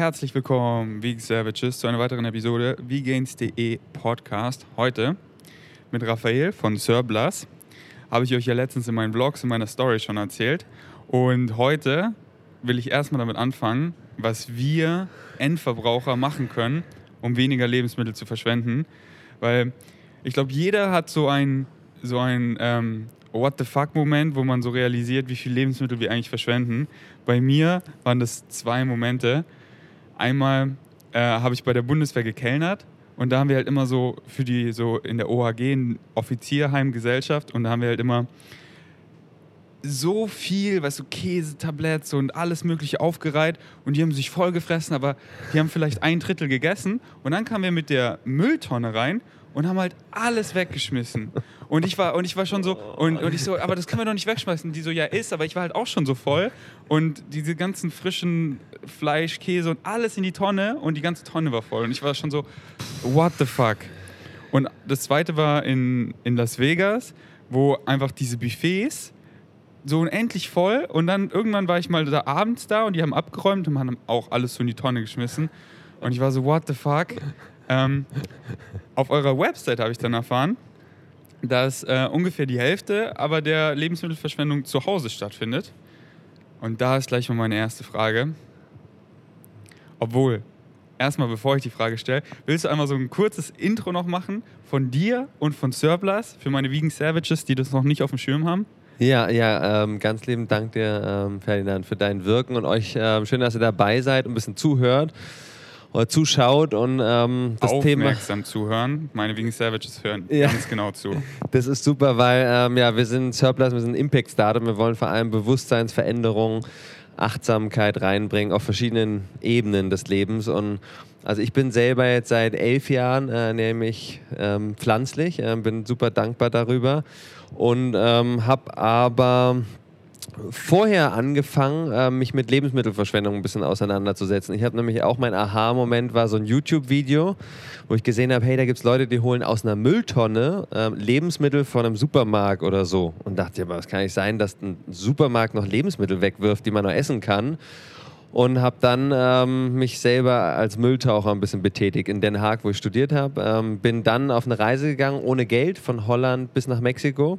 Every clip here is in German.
Herzlich willkommen, Vegan Savages, zu einer weiteren Episode Vegans.de Podcast. Heute mit Raphael von Surplus. Habe ich euch ja letztens in meinen Vlogs, in meiner Story schon erzählt. Und heute will ich erstmal damit anfangen, was wir Endverbraucher machen können, um weniger Lebensmittel zu verschwenden. Weil ich glaube, jeder hat so ein, so ein ähm, What the fuck-Moment, wo man so realisiert, wie viel Lebensmittel wir eigentlich verschwenden. Bei mir waren das zwei Momente. Einmal äh, habe ich bei der Bundeswehr gekellnert und da haben wir halt immer so für die, so in der OHG, Offizierheimgesellschaft, und da haben wir halt immer so viel, weißt du, Käsetabletts und alles Mögliche aufgereiht und die haben sich voll gefressen, aber die haben vielleicht ein Drittel gegessen und dann kamen wir mit der Mülltonne rein und haben halt alles weggeschmissen. Und ich war, und ich war schon so, und, und ich so, aber das können wir doch nicht wegschmeißen. Die so, ja, ist, aber ich war halt auch schon so voll. Und diese ganzen frischen Fleisch, Käse und alles in die Tonne und die ganze Tonne war voll. Und ich war schon so, what the fuck? Und das zweite war in, in Las Vegas, wo einfach diese Buffets so unendlich voll und dann irgendwann war ich mal da abends da und die haben abgeräumt und haben auch alles so in die Tonne geschmissen. Und ich war so, what the fuck? Ähm, auf eurer Website habe ich dann erfahren, dass äh, ungefähr die Hälfte aber der Lebensmittelverschwendung zu Hause stattfindet. Und da ist gleich mal meine erste Frage. Obwohl, erstmal bevor ich die Frage stelle, willst du einmal so ein kurzes Intro noch machen von dir und von Surplus für meine Vegan Savages, die das noch nicht auf dem Schirm haben? Ja, ja, ähm, ganz lieben Dank dir, ähm, Ferdinand, für dein Wirken und euch ähm, schön, dass ihr dabei seid und ein bisschen zuhört oder zuschaut und ähm, das Aufmerksam Thema. Aufmerksam zuhören. Meine Vegan Savages hören ja. ganz genau zu. Das ist super, weil ähm, ja, wir sind Surplus, wir sind Impact Startup. Wir wollen vor allem Bewusstseinsveränderungen, Achtsamkeit reinbringen auf verschiedenen Ebenen des Lebens und also ich bin selber jetzt seit elf Jahren äh, nämlich ähm, pflanzlich, äh, bin super dankbar darüber und ähm, habe aber vorher angefangen, äh, mich mit Lebensmittelverschwendung ein bisschen auseinanderzusetzen. Ich habe nämlich auch mein Aha-Moment war so ein YouTube-Video, wo ich gesehen habe, hey, da gibt es Leute, die holen aus einer Mülltonne äh, Lebensmittel von einem Supermarkt oder so. Und dachte, aber es kann nicht sein, dass ein Supermarkt noch Lebensmittel wegwirft, die man noch essen kann und habe dann ähm, mich selber als Mülltaucher ein bisschen betätigt in Den Haag, wo ich studiert habe. Ähm, bin dann auf eine Reise gegangen ohne Geld von Holland bis nach Mexiko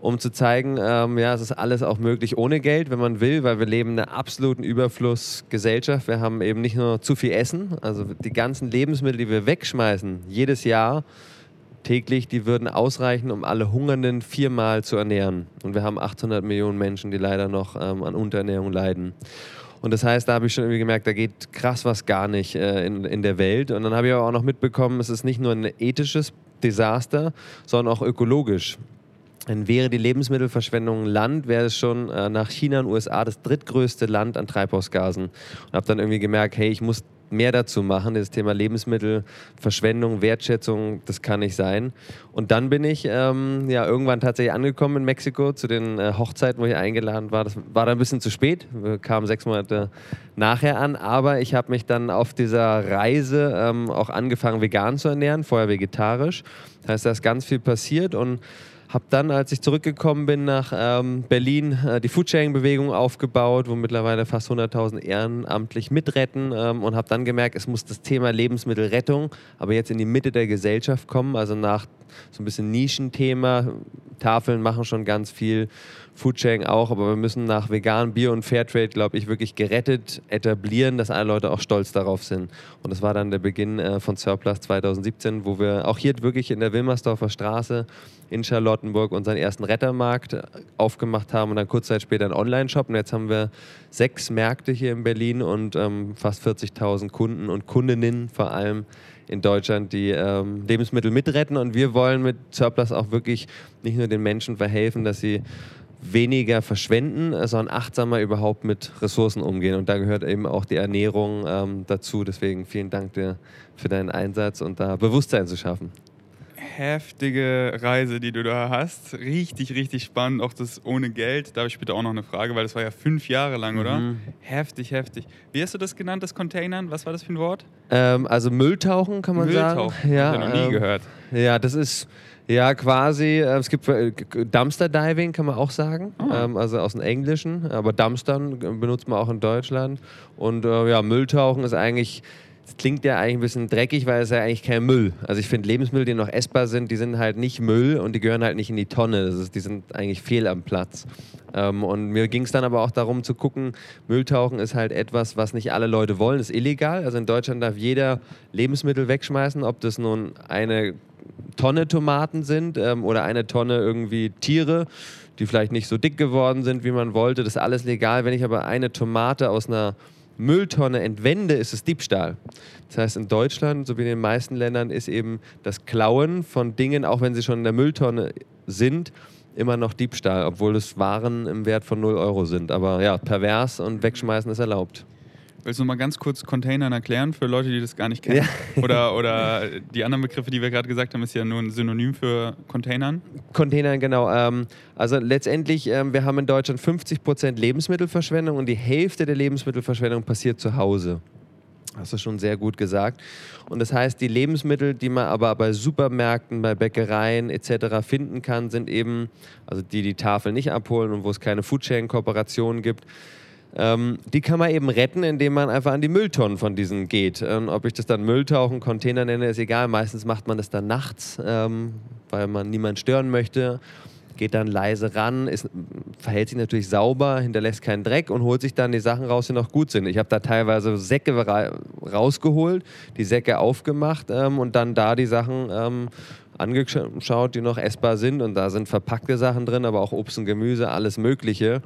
um zu zeigen, ähm, ja, es ist alles auch möglich ohne Geld, wenn man will, weil wir leben in einer absoluten Überflussgesellschaft. Wir haben eben nicht nur zu viel Essen, also die ganzen Lebensmittel, die wir wegschmeißen, jedes Jahr täglich, die würden ausreichen, um alle Hungernden viermal zu ernähren. Und wir haben 800 Millionen Menschen, die leider noch ähm, an Unterernährung leiden. Und das heißt, da habe ich schon irgendwie gemerkt, da geht krass was gar nicht äh, in, in der Welt. Und dann habe ich aber auch noch mitbekommen, es ist nicht nur ein ethisches Desaster, sondern auch ökologisch. Dann wäre die Lebensmittelverschwendung Land, wäre es schon äh, nach China und USA das drittgrößte Land an Treibhausgasen. Und habe dann irgendwie gemerkt, hey, ich muss mehr dazu machen. Das Thema Lebensmittelverschwendung, Wertschätzung, das kann nicht sein. Und dann bin ich ähm, ja irgendwann tatsächlich angekommen in Mexiko zu den äh, Hochzeiten, wo ich eingeladen war. Das war dann ein bisschen zu spät. Wir kamen sechs Monate nachher an. Aber ich habe mich dann auf dieser Reise ähm, auch angefangen, vegan zu ernähren, vorher vegetarisch. Das heißt, da ist ganz viel passiert und habe dann, als ich zurückgekommen bin nach ähm, Berlin, äh, die Foodsharing-Bewegung aufgebaut, wo mittlerweile fast 100.000 ehrenamtlich mitretten ähm, und habe dann gemerkt, es muss das Thema Lebensmittelrettung aber jetzt in die Mitte der Gesellschaft kommen, also nach so ein bisschen Nischenthema. Tafeln machen schon ganz viel, Foodsharing auch, aber wir müssen nach vegan, Bio und Fairtrade, glaube ich, wirklich gerettet etablieren, dass alle Leute auch stolz darauf sind. Und das war dann der Beginn äh, von Surplus 2017, wo wir auch hier wirklich in der Wilmersdorfer Straße in Charlottenburg unseren ersten Rettermarkt äh, aufgemacht haben und dann kurz Zeit später einen Online-Shop. Und jetzt haben wir sechs Märkte hier in Berlin und ähm, fast 40.000 Kunden und Kundinnen vor allem in Deutschland, die ähm, Lebensmittel mitretten. Und wir wollen mit Surplus auch wirklich nicht nur den Menschen verhelfen, dass sie weniger verschwenden, sondern achtsamer überhaupt mit Ressourcen umgehen. Und da gehört eben auch die Ernährung ähm, dazu. Deswegen vielen Dank dir für deinen Einsatz und da Bewusstsein zu schaffen. heftige Reise, die du da hast. Richtig, richtig spannend. Auch das ohne Geld. Da habe ich bitte auch noch eine Frage, weil das war ja fünf Jahre lang, oder? Mhm. Heftig, heftig. Wie hast du das genannt, das Containern? Was war das für ein Wort? Ähm, also Mülltauchen kann man Mülltauchen. sagen. Ja, Hab ich noch nie ähm, gehört. Ja, das ist ja quasi, äh, es gibt äh, Dumpster Diving, kann man auch sagen, ähm, also aus dem Englischen, aber Dumpstern äh, benutzt man auch in Deutschland. Und ja, Mülltauchen ist eigentlich, es klingt ja eigentlich ein bisschen dreckig, weil es ja eigentlich kein Müll. Also ich finde Lebensmittel, die noch essbar sind, die sind halt nicht Müll und die gehören halt nicht in die Tonne. Das ist, die sind eigentlich fehl am Platz. Ähm, und mir ging es dann aber auch darum zu gucken, Mülltauchen ist halt etwas, was nicht alle Leute wollen, ist illegal. Also in Deutschland darf jeder Lebensmittel wegschmeißen, ob das nun eine Tonne Tomaten sind ähm, oder eine Tonne irgendwie Tiere, die vielleicht nicht so dick geworden sind, wie man wollte. Das ist alles legal. Wenn ich aber eine Tomate aus einer Mülltonne entwende, ist es Diebstahl. Das heißt, in Deutschland, so wie in den meisten Ländern, ist eben das Klauen von Dingen, auch wenn sie schon in der Mülltonne sind, immer noch Diebstahl, obwohl es Waren im Wert von 0 Euro sind. Aber ja, pervers und wegschmeißen ist erlaubt. Willst du mal ganz kurz Containern erklären für Leute, die das gar nicht kennen? Oder, oder die anderen Begriffe, die wir gerade gesagt haben, ist ja nur ein Synonym für Containern. Containern, genau. Ähm, also letztendlich, ähm, wir haben in Deutschland 50% Lebensmittelverschwendung und die Hälfte der Lebensmittelverschwendung passiert zu Hause. Hast du schon sehr gut gesagt. Und das heißt, die Lebensmittel, die man aber bei Supermärkten, bei Bäckereien etc. finden kann, sind eben, also die die Tafel nicht abholen und wo es keine Foodsharing-Kooperationen gibt, ähm, die kann man eben retten, indem man einfach an die Mülltonnen von diesen geht. Ähm, ob ich das dann Mülltauchen, Container nenne, ist egal. Meistens macht man das dann nachts, ähm, weil man niemanden stören möchte. Geht dann leise ran, ist, verhält sich natürlich sauber, hinterlässt keinen Dreck und holt sich dann die Sachen raus, die noch gut sind. Ich habe da teilweise Säcke ra rausgeholt, die Säcke aufgemacht ähm, und dann da die Sachen ähm, angeschaut, die noch essbar sind. Und da sind verpackte Sachen drin, aber auch Obst und Gemüse, alles Mögliche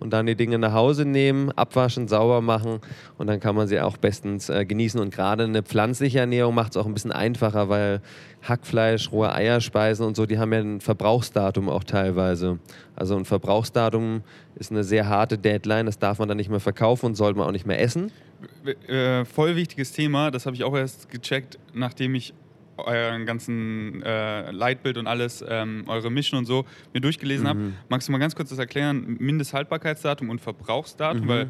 und dann die Dinge nach Hause nehmen, abwaschen, sauber machen und dann kann man sie auch bestens äh, genießen. Und gerade eine pflanzliche Ernährung macht es auch ein bisschen einfacher, weil Hackfleisch, rohe Eierspeisen und so, die haben ja ein Verbrauchsdatum auch teilweise. Also ein Verbrauchsdatum ist eine sehr harte Deadline, das darf man dann nicht mehr verkaufen und sollte man auch nicht mehr essen. Äh, voll wichtiges Thema, das habe ich auch erst gecheckt, nachdem ich euren ganzen äh, Leitbild und alles, ähm, eure Mission und so mir durchgelesen habe. Magst du mal ganz kurz das erklären? Mindesthaltbarkeitsdatum und Verbrauchsdatum, Mhm. weil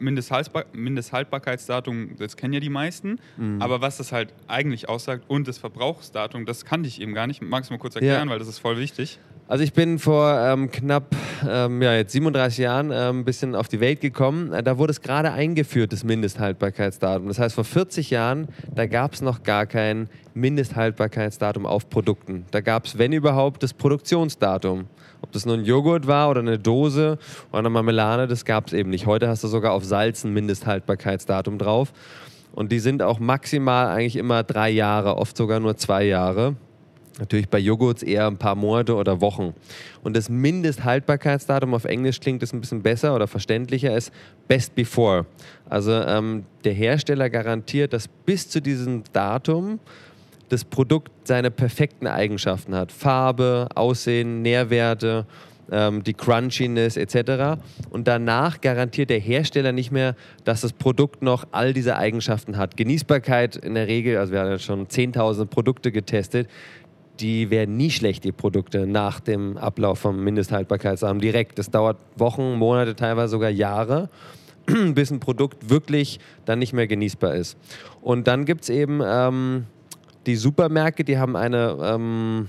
Mindesthaltbar Mindesthaltbarkeitsdatum, das kennen ja die meisten, Mhm. aber was das halt eigentlich aussagt und das Verbrauchsdatum, das kannte ich eben gar nicht. Magst du mal kurz erklären, weil das ist voll wichtig. Also ich bin vor ähm, knapp ähm, ja, jetzt 37 Jahren ähm, ein bisschen auf die Welt gekommen. Äh, Da wurde es gerade eingeführt, das Mindesthaltbarkeitsdatum. Das heißt, vor 40 Jahren, da gab es noch gar kein Mindesthaltbarkeitsdatum auf Produkten. Da gab es, wenn überhaupt, das Produktionsdatum. Ob das nun ein Joghurt war oder eine Dose oder eine Marmelade, das gab es eben nicht. Heute hast du sogar auf Salz ein Mindesthaltbarkeitsdatum drauf. Und die sind auch maximal eigentlich immer drei Jahre, oft sogar nur zwei Jahre. Natürlich bei Joghurts eher ein paar Monate oder Wochen. Und das Mindesthaltbarkeitsdatum auf Englisch klingt es ein bisschen besser oder verständlicher ist Best Before. Also ähm, der Hersteller garantiert, dass bis zu diesem Datum das Produkt seine perfekten Eigenschaften hat. Farbe, Aussehen, Nährwerte, ähm, die Crunchiness etc. Und danach garantiert der Hersteller nicht mehr, dass das Produkt noch all diese Eigenschaften hat. Genießbarkeit in der Regel, also wir haben ja schon 10.000 Produkte getestet, die werden nie schlecht, die Produkte, nach dem Ablauf vom Mindesthaltbarkeitsdatum direkt. Das dauert Wochen, Monate, teilweise sogar Jahre, bis ein Produkt wirklich dann nicht mehr genießbar ist. Und dann gibt es eben ähm, die Supermärkte, die haben eine, ähm,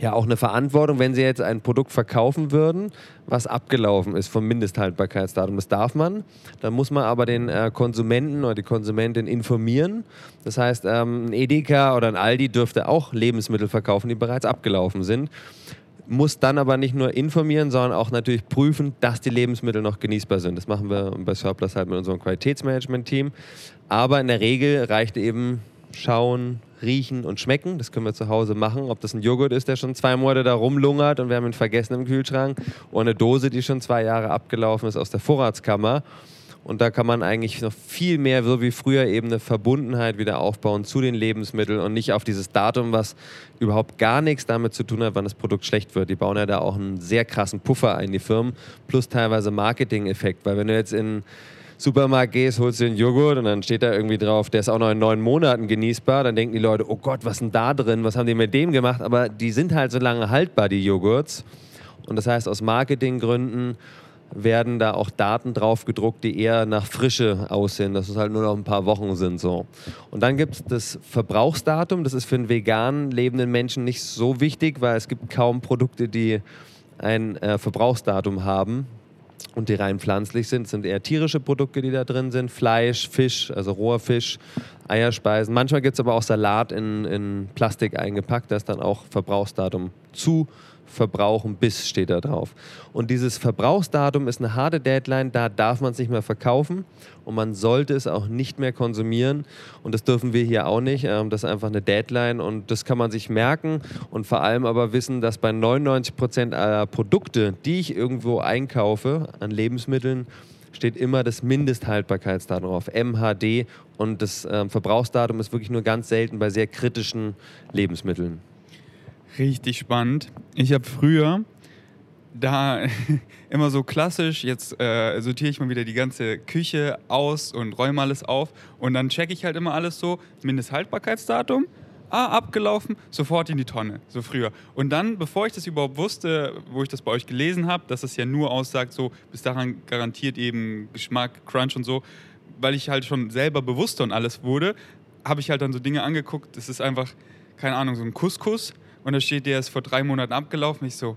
ja, auch eine Verantwortung, wenn sie jetzt ein Produkt verkaufen würden, was abgelaufen ist vom Mindesthaltbarkeitsdatum. Das darf man. Dann muss man aber den äh, Konsumenten oder die Konsumentin informieren. Das heißt, ähm, ein Edeka oder ein Aldi dürfte auch Lebensmittel verkaufen, die bereits abgelaufen sind. Muss dann aber nicht nur informieren, sondern auch natürlich prüfen, dass die Lebensmittel noch genießbar sind. Das machen wir bei Surplus halt mit unserem Qualitätsmanagement-Team. Aber in der Regel reicht eben schauen, riechen und schmecken. Das können wir zu Hause machen. Ob das ein Joghurt ist, der schon zwei Monate da rumlungert und wir haben ihn vergessen im Kühlschrank, oder eine Dose, die schon zwei Jahre abgelaufen ist aus der Vorratskammer. Und da kann man eigentlich noch viel mehr, so wie früher, eben eine Verbundenheit wieder aufbauen zu den Lebensmitteln und nicht auf dieses Datum, was überhaupt gar nichts damit zu tun hat, wann das Produkt schlecht wird. Die bauen ja da auch einen sehr krassen Puffer ein, die Firmen, plus teilweise Marketing-Effekt. Weil wenn du jetzt in Supermarkt gehst, holst du den Joghurt und dann steht da irgendwie drauf, der ist auch noch in neun Monaten genießbar. Dann denken die Leute, oh Gott, was ist denn da drin? Was haben die mit dem gemacht? Aber die sind halt so lange haltbar, die Joghurts. Und das heißt, aus Marketinggründen werden da auch Daten drauf gedruckt, die eher nach Frische aussehen, dass es halt nur noch ein paar Wochen sind. So. Und dann gibt es das Verbrauchsdatum, das ist für einen vegan lebenden Menschen nicht so wichtig, weil es gibt kaum Produkte, die ein äh, Verbrauchsdatum haben und die rein pflanzlich sind. Sind eher tierische Produkte, die da drin sind. Fleisch, Fisch, also roher Fisch, Eierspeisen. Manchmal gibt es aber auch Salat in, in Plastik eingepackt, da ist dann auch Verbrauchsdatum zu verbrauchen bis steht da drauf. Und dieses Verbrauchsdatum ist eine harte Deadline, da darf man es nicht mehr verkaufen und man sollte es auch nicht mehr konsumieren und das dürfen wir hier auch nicht. Ähm, das ist einfach eine Deadline und das kann man sich merken und vor allem aber wissen, dass bei 99 Prozent aller Produkte, die ich irgendwo einkaufe an Lebensmitteln, steht immer das Mindesthaltbarkeitsdatum drauf, MHD und das ähm, Verbrauchsdatum ist wirklich nur ganz selten bei sehr kritischen Lebensmitteln. Richtig spannend. Ich habe früher da immer so klassisch, jetzt äh, sortiere ich mal wieder die ganze Küche aus und räume alles auf und dann checke ich halt immer alles so, Mindesthaltbarkeitsdatum, ah, abgelaufen, sofort in die Tonne, so früher. Und dann, bevor ich das überhaupt wusste, wo ich das bei euch gelesen habe, dass es ja nur aussagt, so bis daran garantiert eben Geschmack, Crunch und so, weil ich halt schon selber bewusster und alles wurde, habe ich halt dann so Dinge angeguckt, das ist einfach, keine Ahnung, so ein Couscous und da steht, der ist vor drei Monaten abgelaufen. Ich so,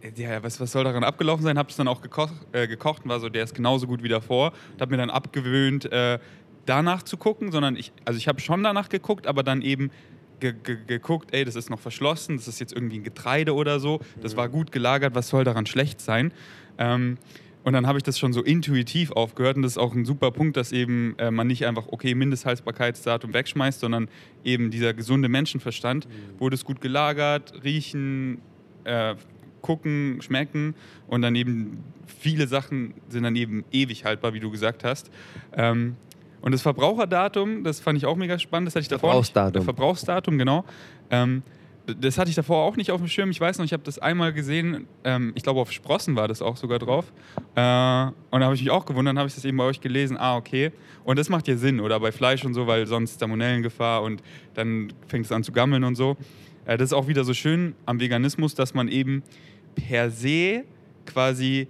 äh, ja, was, was soll daran abgelaufen sein? Hab es dann auch gekocht, äh, gekocht und war so, der ist genauso gut wie davor. Und habe mir dann abgewöhnt, äh, danach zu gucken, sondern ich, also ich habe schon danach geguckt, aber dann eben ge ge geguckt, ey, das ist noch verschlossen, das ist jetzt irgendwie ein Getreide oder so, das war gut gelagert, was soll daran schlecht sein? Ähm, und dann habe ich das schon so intuitiv aufgehört und das ist auch ein super Punkt, dass eben äh, man nicht einfach, okay, Mindesthaltbarkeitsdatum wegschmeißt, sondern eben dieser gesunde Menschenverstand, mhm. wurde es gut gelagert, riechen, äh, gucken, schmecken und dann eben viele Sachen sind dann eben ewig haltbar, wie du gesagt hast. Ähm, und das Verbraucherdatum, das fand ich auch mega spannend, das hatte ich davor Verbrauchsdatum. Nicht, Verbrauchsdatum, genau. Ähm, das hatte ich davor auch nicht auf dem Schirm. Ich weiß noch, ich habe das einmal gesehen. Ähm, ich glaube, auf Sprossen war das auch sogar drauf. Äh, und da habe ich mich auch gewundert, habe ich das eben bei euch gelesen. Ah, okay. Und das macht ja Sinn, oder bei Fleisch und so, weil sonst Salmonellengefahr und dann fängt es an zu gammeln und so. Äh, das ist auch wieder so schön am Veganismus, dass man eben per se quasi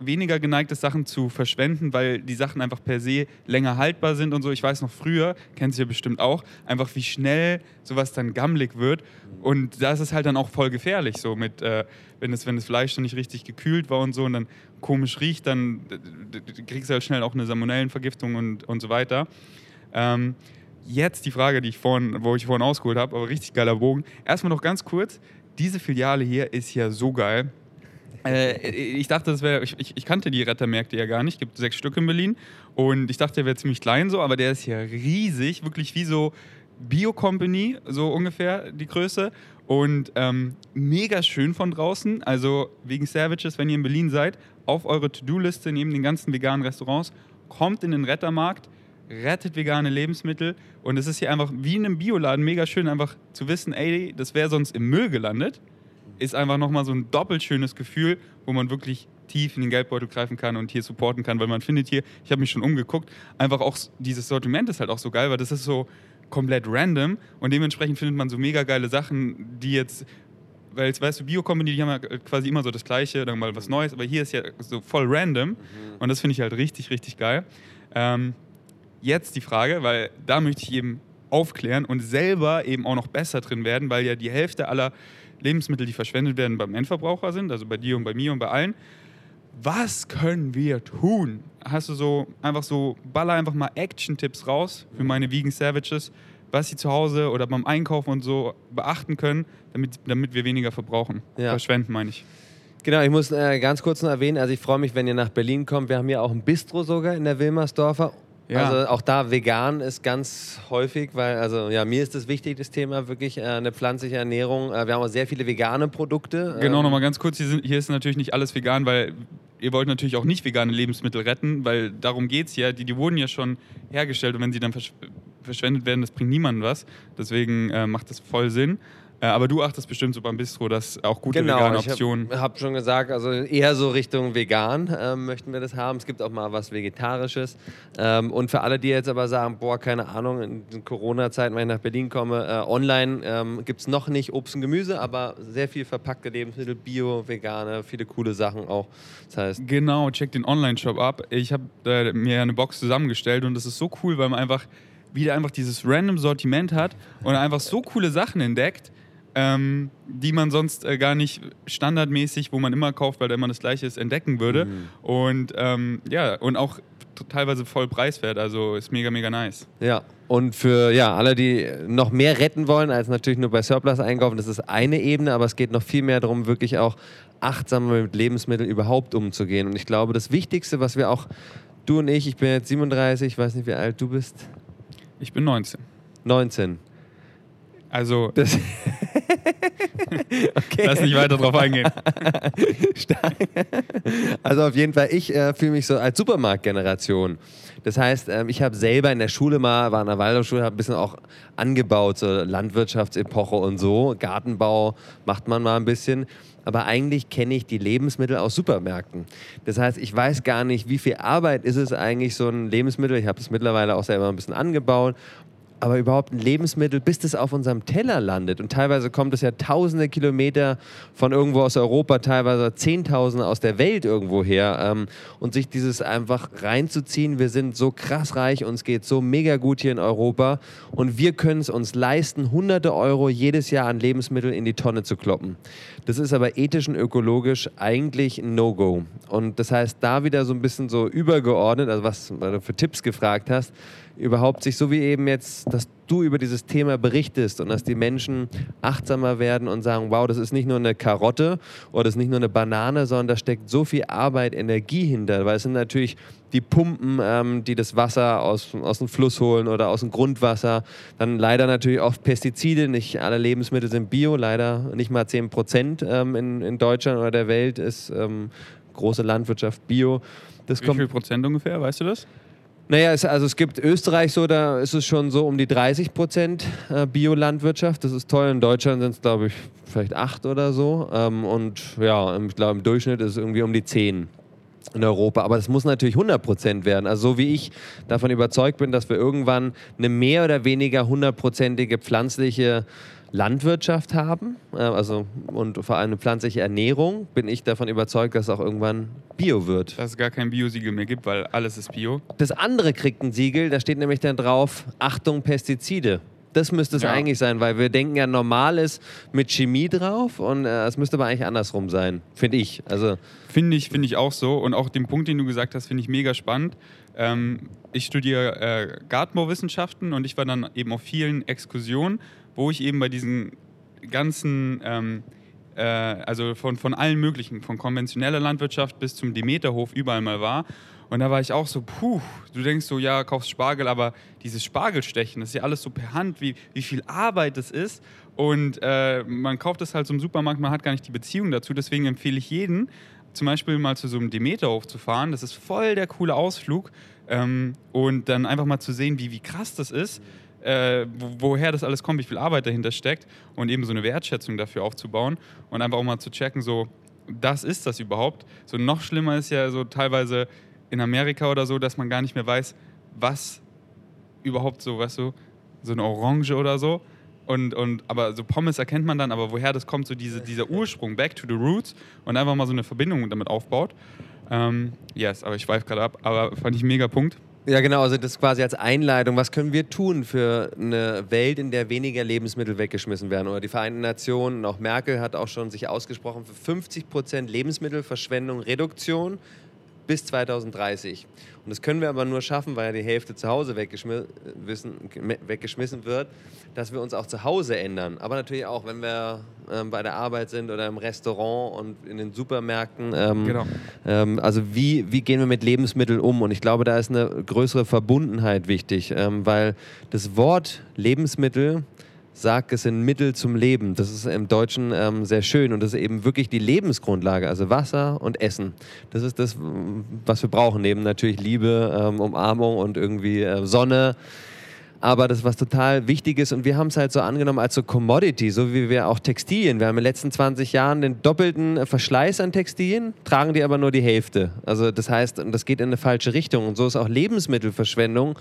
weniger geneigt ist, Sachen zu verschwenden, weil die Sachen einfach per se länger haltbar sind und so. Ich weiß noch früher, kennst du ja bestimmt auch, einfach wie schnell sowas dann gammelig wird. Und da ist es halt dann auch voll gefährlich, so mit, äh, wenn, das, wenn das Fleisch dann nicht richtig gekühlt war und so und dann komisch riecht, dann kriegst du halt schnell auch eine Salmonellenvergiftung und, und so weiter. Ähm, jetzt die Frage, die ich vorhin, wo ich vorhin ausgeholt habe, aber richtig geiler Bogen. Erstmal noch ganz kurz, diese Filiale hier ist ja so geil. Äh, ich dachte, das wäre, ich, ich, kannte die Rettermärkte ja gar nicht. Es gibt sechs Stück in Berlin und ich dachte, der wäre ziemlich klein so, aber der ist ja riesig, wirklich wie so Bio-Company, so ungefähr die Größe. Und ähm, mega schön von draußen. Also wegen Savages, wenn ihr in Berlin seid, auf eure To-Do-Liste neben den ganzen veganen Restaurants, kommt in den Rettermarkt, rettet vegane Lebensmittel. Und es ist hier einfach wie in einem Bioladen mega schön, einfach zu wissen, ey, das wäre sonst im Müll gelandet ist einfach nochmal so ein doppelt schönes Gefühl, wo man wirklich tief in den Geldbeutel greifen kann und hier supporten kann, weil man findet hier, ich habe mich schon umgeguckt, einfach auch dieses Sortiment ist halt auch so geil, weil das ist so komplett random und dementsprechend findet man so mega geile Sachen, die jetzt, weil jetzt weißt du, Bio-Company, die haben ja quasi immer so das Gleiche, dann mal was Neues, aber hier ist ja so voll random mhm. und das finde ich halt richtig, richtig geil. Ähm, jetzt die Frage, weil da möchte ich eben aufklären und selber eben auch noch besser drin werden, weil ja die Hälfte aller Lebensmittel, die verschwendet werden, beim Endverbraucher sind, also bei dir und bei mir und bei allen. Was können wir tun? Hast du so einfach so, baller einfach mal Action-Tipps raus für meine Vegan Savages, was sie zu Hause oder beim Einkaufen und so beachten können, damit, damit wir weniger verbrauchen. Ja. Verschwenden, meine ich. Genau, ich muss äh, ganz kurz noch erwähnen, also ich freue mich, wenn ihr nach Berlin kommt. Wir haben hier auch ein Bistro sogar in der Wilmersdorfer ja. Also auch da vegan ist ganz häufig, weil also ja mir ist das wichtig das Thema wirklich äh, eine pflanzliche Ernährung. Äh, wir haben auch sehr viele vegane Produkte. Genau ähm, nochmal ganz kurz hier, sind, hier ist natürlich nicht alles vegan, weil ihr wollt natürlich auch nicht vegane Lebensmittel retten, weil darum geht es ja. Die, die wurden ja schon hergestellt und wenn sie dann versch verschwendet werden, das bringt niemandem was. Deswegen äh, macht das voll Sinn. Äh, aber du achtest bestimmt so beim Bistro, dass auch gute Genau, vegane ich Optionen. habe hab schon gesagt, also eher so Richtung vegan ähm, möchten wir das haben. Es gibt auch mal was Vegetarisches. Ähm, und für alle, die jetzt aber sagen, boah, keine Ahnung, in Corona-Zeiten, wenn ich nach Berlin komme, äh, online ähm, gibt es noch nicht Obst und Gemüse, aber sehr viel verpackte Lebensmittel, Bio, vegane, viele coole Sachen auch. Das heißt, Genau, check den Online-Shop ab. Ich habe äh, mir eine Box zusammengestellt und das ist so cool, weil man einfach wieder einfach dieses random Sortiment hat und einfach so coole Sachen entdeckt, ähm, die man sonst äh, gar nicht standardmäßig, wo man immer kauft, weil da immer das Gleiche ist, entdecken würde. Und ähm, ja, und auch teilweise voll preiswert, also ist mega, mega nice. Ja, und für ja, alle, die noch mehr retten wollen, als natürlich nur bei Surplus einkaufen, das ist eine Ebene, aber es geht noch viel mehr darum, wirklich auch achtsamer mit Lebensmitteln überhaupt umzugehen. Und ich glaube, das Wichtigste, was wir auch, du und ich, ich bin jetzt 37, ich weiß nicht, wie alt du bist, Ich bin 19. 19. Also Das okay. lass nicht weiter drauf eingehen. Stark. Also auf jeden Fall, ich äh, fühle mich so als Supermarktgeneration. Das heißt, ähm, ich habe selber in der Schule mal, war in der Waldorfschule, habe ein bisschen auch angebaut, so Landwirtschaftsepoche und so. Gartenbau macht man mal ein bisschen. Aber eigentlich kenne ich die Lebensmittel aus Supermärkten. Das heißt, ich weiß gar nicht, wie viel Arbeit ist es eigentlich, so ein Lebensmittel. Ich habe es mittlerweile auch selber ein bisschen angebaut aber überhaupt ein Lebensmittel, bis das auf unserem Teller landet. Und teilweise kommt es ja tausende Kilometer von irgendwo aus Europa, teilweise Zehntausende aus der Welt irgendwo her. Ähm, und sich dieses einfach reinzuziehen, wir sind so krass reich, uns geht so mega gut hier in Europa und wir können es uns leisten, hunderte Euro jedes Jahr an Lebensmitteln in die Tonne zu kloppen. Das ist aber ethisch und ökologisch eigentlich ein No-Go. Und das heißt, da wieder so ein bisschen so übergeordnet, also was du für Tipps gefragt hast, überhaupt sich so wie eben jetzt, dass du über dieses Thema berichtest und dass die Menschen achtsamer werden und sagen, wow, das ist nicht nur eine Karotte oder das ist nicht nur eine Banane, sondern da steckt so viel Arbeit, Energie hinter, weil es sind natürlich die Pumpen, ähm, die das Wasser aus, aus dem Fluss holen oder aus dem Grundwasser. Dann leider natürlich oft Pestizide, nicht alle Lebensmittel sind bio, leider nicht mal 10 Prozent ähm, in, in Deutschland oder der Welt ist ähm, große Landwirtschaft bio. Das Wie viel Prozent ungefähr, weißt du das? Naja, es, also es gibt Österreich so, da ist es schon so um die 30 Prozent äh, Biolandwirtschaft. Das ist toll. In Deutschland sind es, glaube ich, vielleicht acht oder so. Ähm, und ja, ich glaube, im Durchschnitt ist es irgendwie um die 10 in Europa. Aber das muss natürlich 100 Prozent werden. Also so wie ich davon überzeugt bin, dass wir irgendwann eine mehr oder weniger hundertprozentige pflanzliche Landwirtschaft haben, äh, also und vor allem eine pflanzliche Ernährung, bin ich davon überzeugt, dass es auch irgendwann Bio wird. Dass es gar kein Biosiegel mehr gibt, weil alles ist Bio. Das andere kriegt ein Siegel, da steht nämlich dann drauf, Achtung Pestizide. Das müsste es Ja. eigentlich sein, weil wir denken ja, normal ist mit Chemie drauf und äh, es müsste aber eigentlich andersrum sein, finde ich. Also, Finde ich, finde ich auch so. Und auch den Punkt, den du gesagt hast, finde ich mega spannend. Ähm, ich studiere äh, Gartenbauwissenschaften und ich war dann eben auf vielen Exkursionen, wo ich eben bei diesen ganzen, ähm, äh, also von, von allen möglichen, von konventioneller Landwirtschaft bis zum Demeterhof überall mal war. Und da war ich auch so, puh, du denkst so, ja, kaufst Spargel, aber dieses Spargelstechen, das ist ja alles so per Hand, wie, wie viel Arbeit das ist. Und äh, man kauft es halt so im Supermarkt, man hat gar nicht die Beziehung dazu. Deswegen empfehle ich jeden, zum Beispiel mal zu so einem Demeterhof zu fahren. Das ist voll der coole Ausflug. Ähm, und dann einfach mal zu sehen, wie, wie krass das ist, äh, wo, woher das alles kommt, wie viel Arbeit dahinter steckt und eben so eine Wertschätzung dafür aufzubauen und einfach auch mal zu checken, so, das ist das überhaupt. So noch schlimmer ist ja so teilweise in Amerika oder so, dass man gar nicht mehr weiß, was überhaupt so, weißt du, so eine Orange oder so. Und, und, aber so Pommes erkennt man dann, aber woher das kommt, so diese, dieser Ursprung, back to the roots und einfach mal so eine Verbindung damit aufbaut. Ähm, yes, aber ich schweife gerade ab, aber fand ich mega Punkt. Ja genau, also das quasi als Einleitung. Was können wir tun für eine Welt, in der weniger Lebensmittel weggeschmissen werden? Oder die Vereinten Nationen, auch Merkel hat auch schon sich ausgesprochen für 50 Prozent Lebensmittelverschwendung, Reduktion bis 2030. Und das können wir aber nur schaffen, weil ja die Hälfte zu Hause weggeschmissen wird, dass wir uns auch zu Hause ändern. Aber natürlich auch, wenn wir ähm, bei der Arbeit sind oder im Restaurant und in den Supermärkten. Ähm, Genau. ähm, also wie, wie gehen wir mit Lebensmitteln um? Und ich glaube, da ist eine größere Verbundenheit wichtig, ähm, weil das Wort Lebensmittel sagt, es sind Mittel zum Leben. Das ist im Deutschen ähm, sehr schön und das ist eben wirklich die Lebensgrundlage, also Wasser und Essen. Das ist das, was wir brauchen, neben natürlich Liebe, ähm, Umarmung und irgendwie äh, Sonne. Aber das ist was total Wichtiges und wir haben es halt so angenommen als so Commodity, so wie wir auch Textilien. Wir haben in den letzten 20 Jahren den doppelten Verschleiß an Textilien, tragen die aber nur die Hälfte. Also das heißt, das geht in eine falsche Richtung und so ist auch Lebensmittelverschwendung.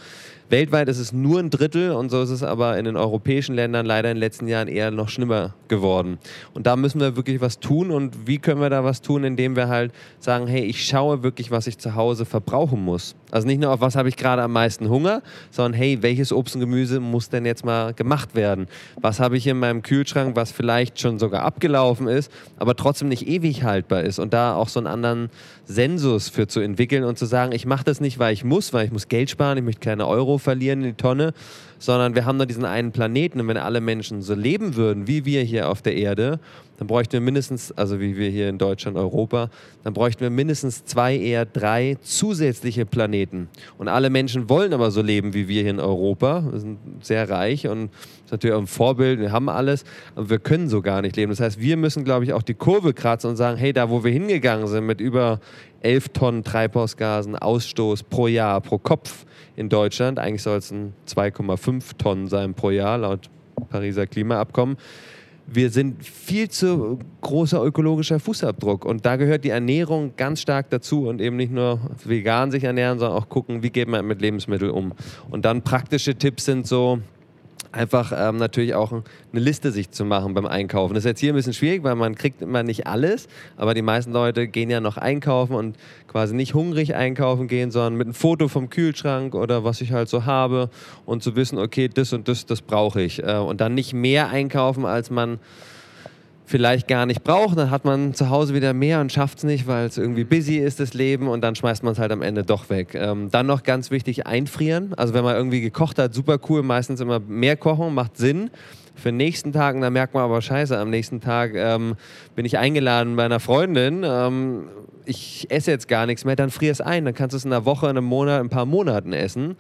Weltweit ist es nur ein Drittel und so ist es aber in den europäischen Ländern leider in den letzten Jahren eher noch schlimmer geworden. Und da müssen wir wirklich was tun und wie können wir da was tun, indem wir halt sagen, hey, ich schaue wirklich, was ich zu Hause verbrauchen muss. Also nicht nur auf was habe ich gerade am meisten Hunger, sondern hey, welches Obst und Gemüse muss denn jetzt mal gemacht werden? Was habe ich in meinem Kühlschrank, was vielleicht schon sogar abgelaufen ist, aber trotzdem nicht ewig haltbar ist und da auch so einen anderen Sensus für zu entwickeln und zu sagen, ich mache das nicht, weil ich muss, weil ich muss Geld sparen, ich möchte keine Euro verlieren in die Tonne, sondern wir haben nur diesen einen Planeten und wenn alle Menschen so leben würden, wie wir hier auf der Erde, dann bräuchten wir mindestens, also wie wir hier in Deutschland, Europa, dann bräuchten wir mindestens zwei, eher drei zusätzliche Planeten. Und alle Menschen wollen aber so leben wie wir hier in Europa. Wir sind sehr reich und ist natürlich auch ein Vorbild, wir haben alles, aber wir können so gar nicht leben. Das heißt, wir müssen, glaube ich, auch die Kurve kratzen und sagen, hey, da wo wir hingegangen sind mit über 11 Tonnen Treibhausgasen Ausstoß pro Jahr, pro Kopf in Deutschland, eigentlich soll es ein 2,5 Tonnen sein pro Jahr laut Pariser Klimaabkommen, wir sind viel zu großer ökologischer Fußabdruck. Und da gehört die Ernährung ganz stark dazu. Und eben nicht nur vegan sich ernähren, sondern auch gucken, wie geht man mit Lebensmitteln um. Und dann praktische Tipps sind so, einfach ähm, natürlich auch eine Liste sich zu machen beim Einkaufen. Das ist jetzt hier ein bisschen schwierig, weil man kriegt immer nicht alles, aber die meisten Leute gehen ja noch einkaufen und quasi nicht hungrig einkaufen gehen, sondern mit einem Foto vom Kühlschrank oder was ich halt so habe und zu wissen, okay, das und das, das brauche ich. Äh, und dann nicht mehr einkaufen, als man vielleicht gar nicht braucht. Dann hat man zu Hause wieder mehr und schafft es nicht, weil es irgendwie busy ist, das Leben, und dann schmeißt man es halt am Ende doch weg. Ähm, dann noch ganz wichtig, einfrieren. Also wenn man irgendwie gekocht hat, super cool, meistens immer mehr kochen, macht Sinn. Für den nächsten Tag, da merkt man aber scheiße, am nächsten Tag ähm, bin ich eingeladen bei einer Freundin, ähm, ich esse jetzt gar nichts mehr, dann frier es ein. Dann kannst du es in einer Woche, in einem Monat, in ein paar Monaten essen.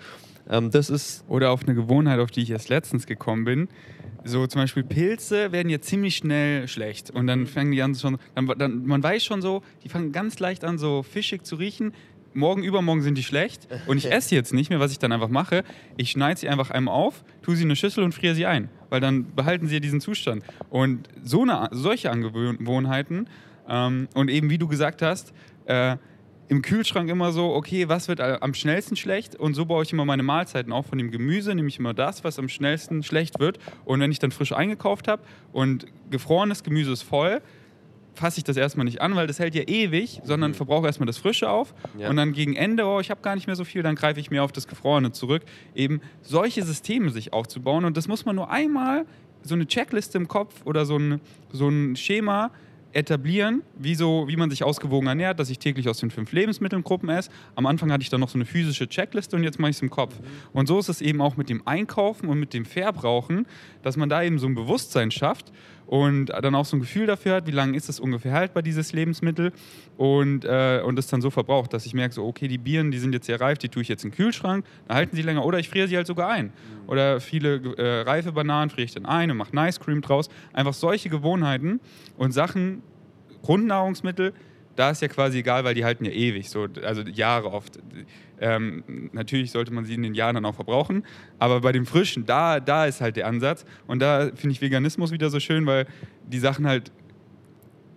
Ähm, das ist Oder auf eine Gewohnheit, auf die ich erst letztens gekommen bin so zum Beispiel Pilze werden ja ziemlich schnell schlecht und dann fangen die an schon, dann, dann, man weiß schon so, die fangen ganz leicht an so fischig zu riechen. Morgen, übermorgen sind die schlecht und ich esse jetzt nicht mehr, was ich dann einfach mache. Ich schneide sie einfach einmal auf, tue sie in eine Schüssel und friere sie ein, weil dann behalten sie ja diesen Zustand. Und so eine, solche Angewohnheiten ähm, und eben wie du gesagt hast, äh, im Kühlschrank immer so, okay, was wird am schnellsten schlecht? Und so baue ich immer meine Mahlzeiten auf von dem Gemüse, nehme ich immer das, was am schnellsten schlecht wird. Und wenn ich dann frisch eingekauft habe und gefrorenes Gemüse ist voll, fasse ich das erstmal nicht an, weil das hält ja ewig, sondern mhm. verbrauche erstmal das Frische auf ja. und dann gegen Ende, oh, ich habe gar nicht mehr so viel, dann greife ich mir auf das Gefrorene zurück. Eben solche Systeme sich aufzubauen und das muss man nur einmal, so eine Checkliste im Kopf oder so ein, so ein Schema etablieren, wie, so, wie man sich ausgewogen ernährt, dass ich täglich aus den fünf Lebensmittelgruppen esse. Am Anfang hatte ich dann noch so eine physische Checkliste und jetzt mache ich es im Kopf. Und so ist es eben auch mit dem Einkaufen und mit dem Verbrauchen, dass man da eben so ein Bewusstsein schafft und dann auch so ein Gefühl dafür hat, wie lange ist es ungefähr haltbar, dieses Lebensmittel und, äh, und das dann so verbraucht, dass ich merke, so, okay, die Bieren, die sind jetzt sehr reif, die tue ich jetzt in den Kühlschrank, dann halten sie länger oder ich friere sie halt sogar ein. Mhm. Oder viele äh, reife Bananen friere ich dann ein und mache ein Ice Cream draus. Einfach solche Gewohnheiten und Sachen, Grundnahrungsmittel, da ist ja quasi egal, weil die halten ja ewig, so, also Jahre oft. Ähm, natürlich sollte man sie in den Jahren dann auch verbrauchen, aber bei dem Frischen, da, da ist halt der Ansatz. Und da finde ich Veganismus wieder so schön, weil die Sachen halt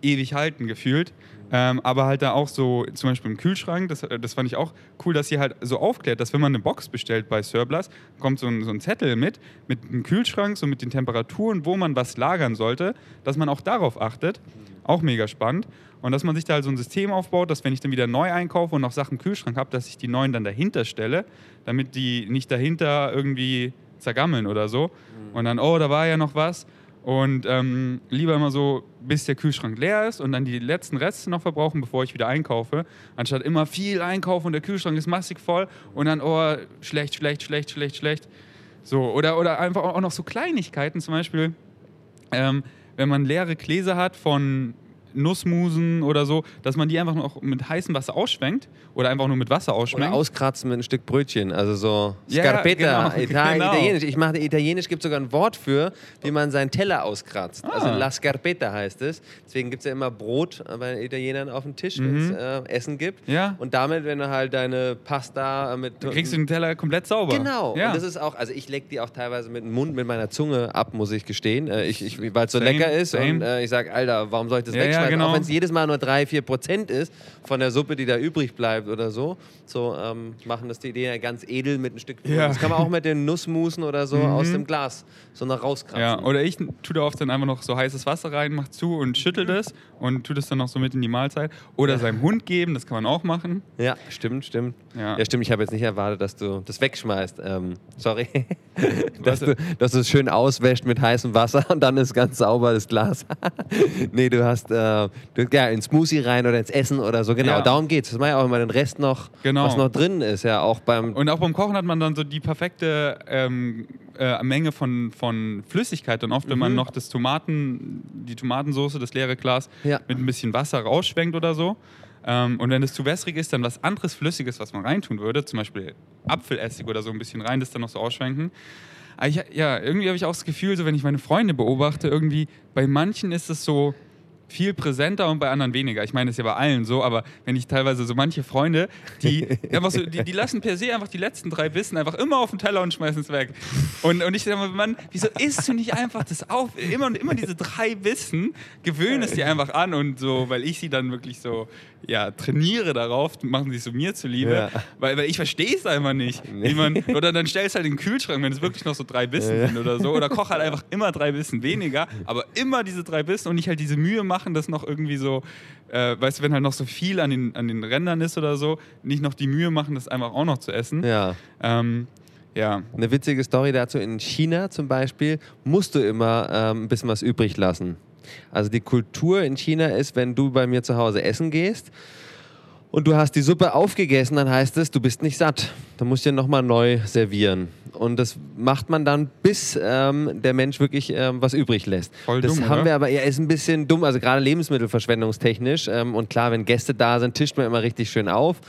ewig halten, gefühlt. Ähm, aber halt da auch so, zum Beispiel im Kühlschrank, das, das fand ich auch cool, dass sie halt so aufklärt, dass wenn man eine Box bestellt bei Surplus, kommt so ein, so ein Zettel mit, mit einem Kühlschrank, so mit den Temperaturen, wo man was lagern sollte, dass man auch darauf achtet. Auch mega spannend. Und dass man sich da halt so ein System aufbaut, dass wenn ich dann wieder neu einkaufe und noch Sachen im Kühlschrank habe, dass ich die neuen dann dahinter stelle, damit die nicht dahinter irgendwie zergammeln oder so. Mhm. Und dann, oh, da war ja noch was. Und ähm, lieber immer so, bis der Kühlschrank leer ist und dann die letzten Reste noch verbrauchen, bevor ich wieder einkaufe. Anstatt immer viel einkaufen und der Kühlschrank ist massig voll und dann, oh, schlecht, schlecht, schlecht, schlecht, schlecht. So, oder, oder einfach auch noch so Kleinigkeiten, zum Beispiel, ähm, wenn man leere Gläser hat von Nussmusen oder so, dass man die einfach noch mit heißem Wasser ausschwenkt oder einfach nur mit Wasser Oder ausschwenkt. auskratzen mit ein Stück Brötchen, also so Ja, ja, Scarpetta, genau, Ita genau. Italienisch. Ich mache Italienisch gibt sogar ein Wort für, wie man seinen Teller auskratzt. Ah. Also la Scarpetta heißt es. Deswegen gibt es ja immer Brot bei den Italienern auf dem Tisch, wenn es äh, Essen gibt. Mhm. Ja. Und damit, wenn du halt deine Pasta mit Dann kriegst du den Teller komplett sauber. Genau. Ja. Und das ist auch, also ich leck die auch teilweise mit dem Mund, mit meiner Zunge ab, muss ich gestehen. Äh, ich, ich, Weil es so lecker ist. same. Und äh, ich sage, Alter, warum soll ich das Ja, ja, genau. Auch wenn es jedes Mal nur 3, 4 Prozent ist von der Suppe, die da übrig bleibt oder so. So ähm, machen das die Ideen ja ganz edel mit ein Stück. Ja. Mhm. Das kann man auch mit den Nussmusen oder so aus dem Glas so noch rauskratzen. Ja, oder ich tue da oft dann einfach noch so heißes Wasser rein, mach zu und schüttel das und tue das dann noch so mit in die Mahlzeit. Oder seinem Hund geben, das kann man auch machen. Ja, stimmt, stimmt. Ja. Ja, stimmt. Ich habe jetzt nicht erwartet, dass du das wegschmeißt. Ähm, sorry. Dass, du, dass du es schön auswäscht mit heißem Wasser und dann ist ganz sauber das Glas. nee, du hast äh, du, ja, ins Smoothie rein oder ins Essen oder so. Genau, Ja. darum geht's. Das mache ich auch immer den Rest noch, Genau. was noch drin ist. Ja, auch beim. Und auch beim Kochen hat man dann so die perfekte ähm, äh, Menge von, von Flüssigkeit. Und oft, wenn Mhm. man noch das Tomaten, die Tomatensoße, das leere Glas Ja. mit ein bisschen Wasser rausschwenkt oder so. Ähm, und wenn es zu wässrig ist, dann was anderes Flüssiges, was man reintun würde, zum Beispiel Apfelessig oder so ein bisschen rein, das dann noch so ausschwenken. Aber ich, ja, irgendwie habe ich auch das Gefühl, so wenn ich meine Freunde beobachte, irgendwie bei manchen ist es so viel präsenter und bei anderen weniger. Ich meine, das ist ja bei allen so, aber wenn ich teilweise so manche Freunde, die einfach so, die, die lassen per se einfach die letzten drei Bissen einfach immer auf den Teller und schmeißen es weg. Und, und ich sage mal, Mann, wieso isst du nicht einfach das auf? Immer und immer diese drei Bissen, gewöhne es dir einfach an und so, weil ich sie dann wirklich so, ja, trainiere darauf, machen sie es so mir zuliebe, Ja. weil, weil ich verstehe es einfach nicht. Wie man, oder dann stellst halt in den Kühlschrank, wenn es wirklich noch so drei Bissen sind oder so, oder koch halt einfach immer drei Bissen weniger, aber immer diese drei Bissen und nicht halt diese Mühe machen, das noch irgendwie so, äh, weißt du, wenn halt noch so viel an den, an den Rändern ist oder so, nicht noch die Mühe machen, das einfach auch noch zu essen. ja. Ähm, ja. Eine witzige Story dazu: In China zum Beispiel musst du immer ähm, ein bisschen was übrig lassen. Also die Kultur in China ist, wenn du bei mir zu Hause essen gehst und du hast die Suppe aufgegessen, dann heißt es, du bist nicht satt. Dann musst du dir nochmal neu servieren. Und das macht man dann, bis ähm, der Mensch wirklich ähm, was übrig lässt. Voll das dumm, haben oder? wir aber, ja, ist ein bisschen dumm, also gerade lebensmittelverschwendungstechnisch. Ähm, und klar, wenn Gäste da sind, tischt man immer richtig schön auf.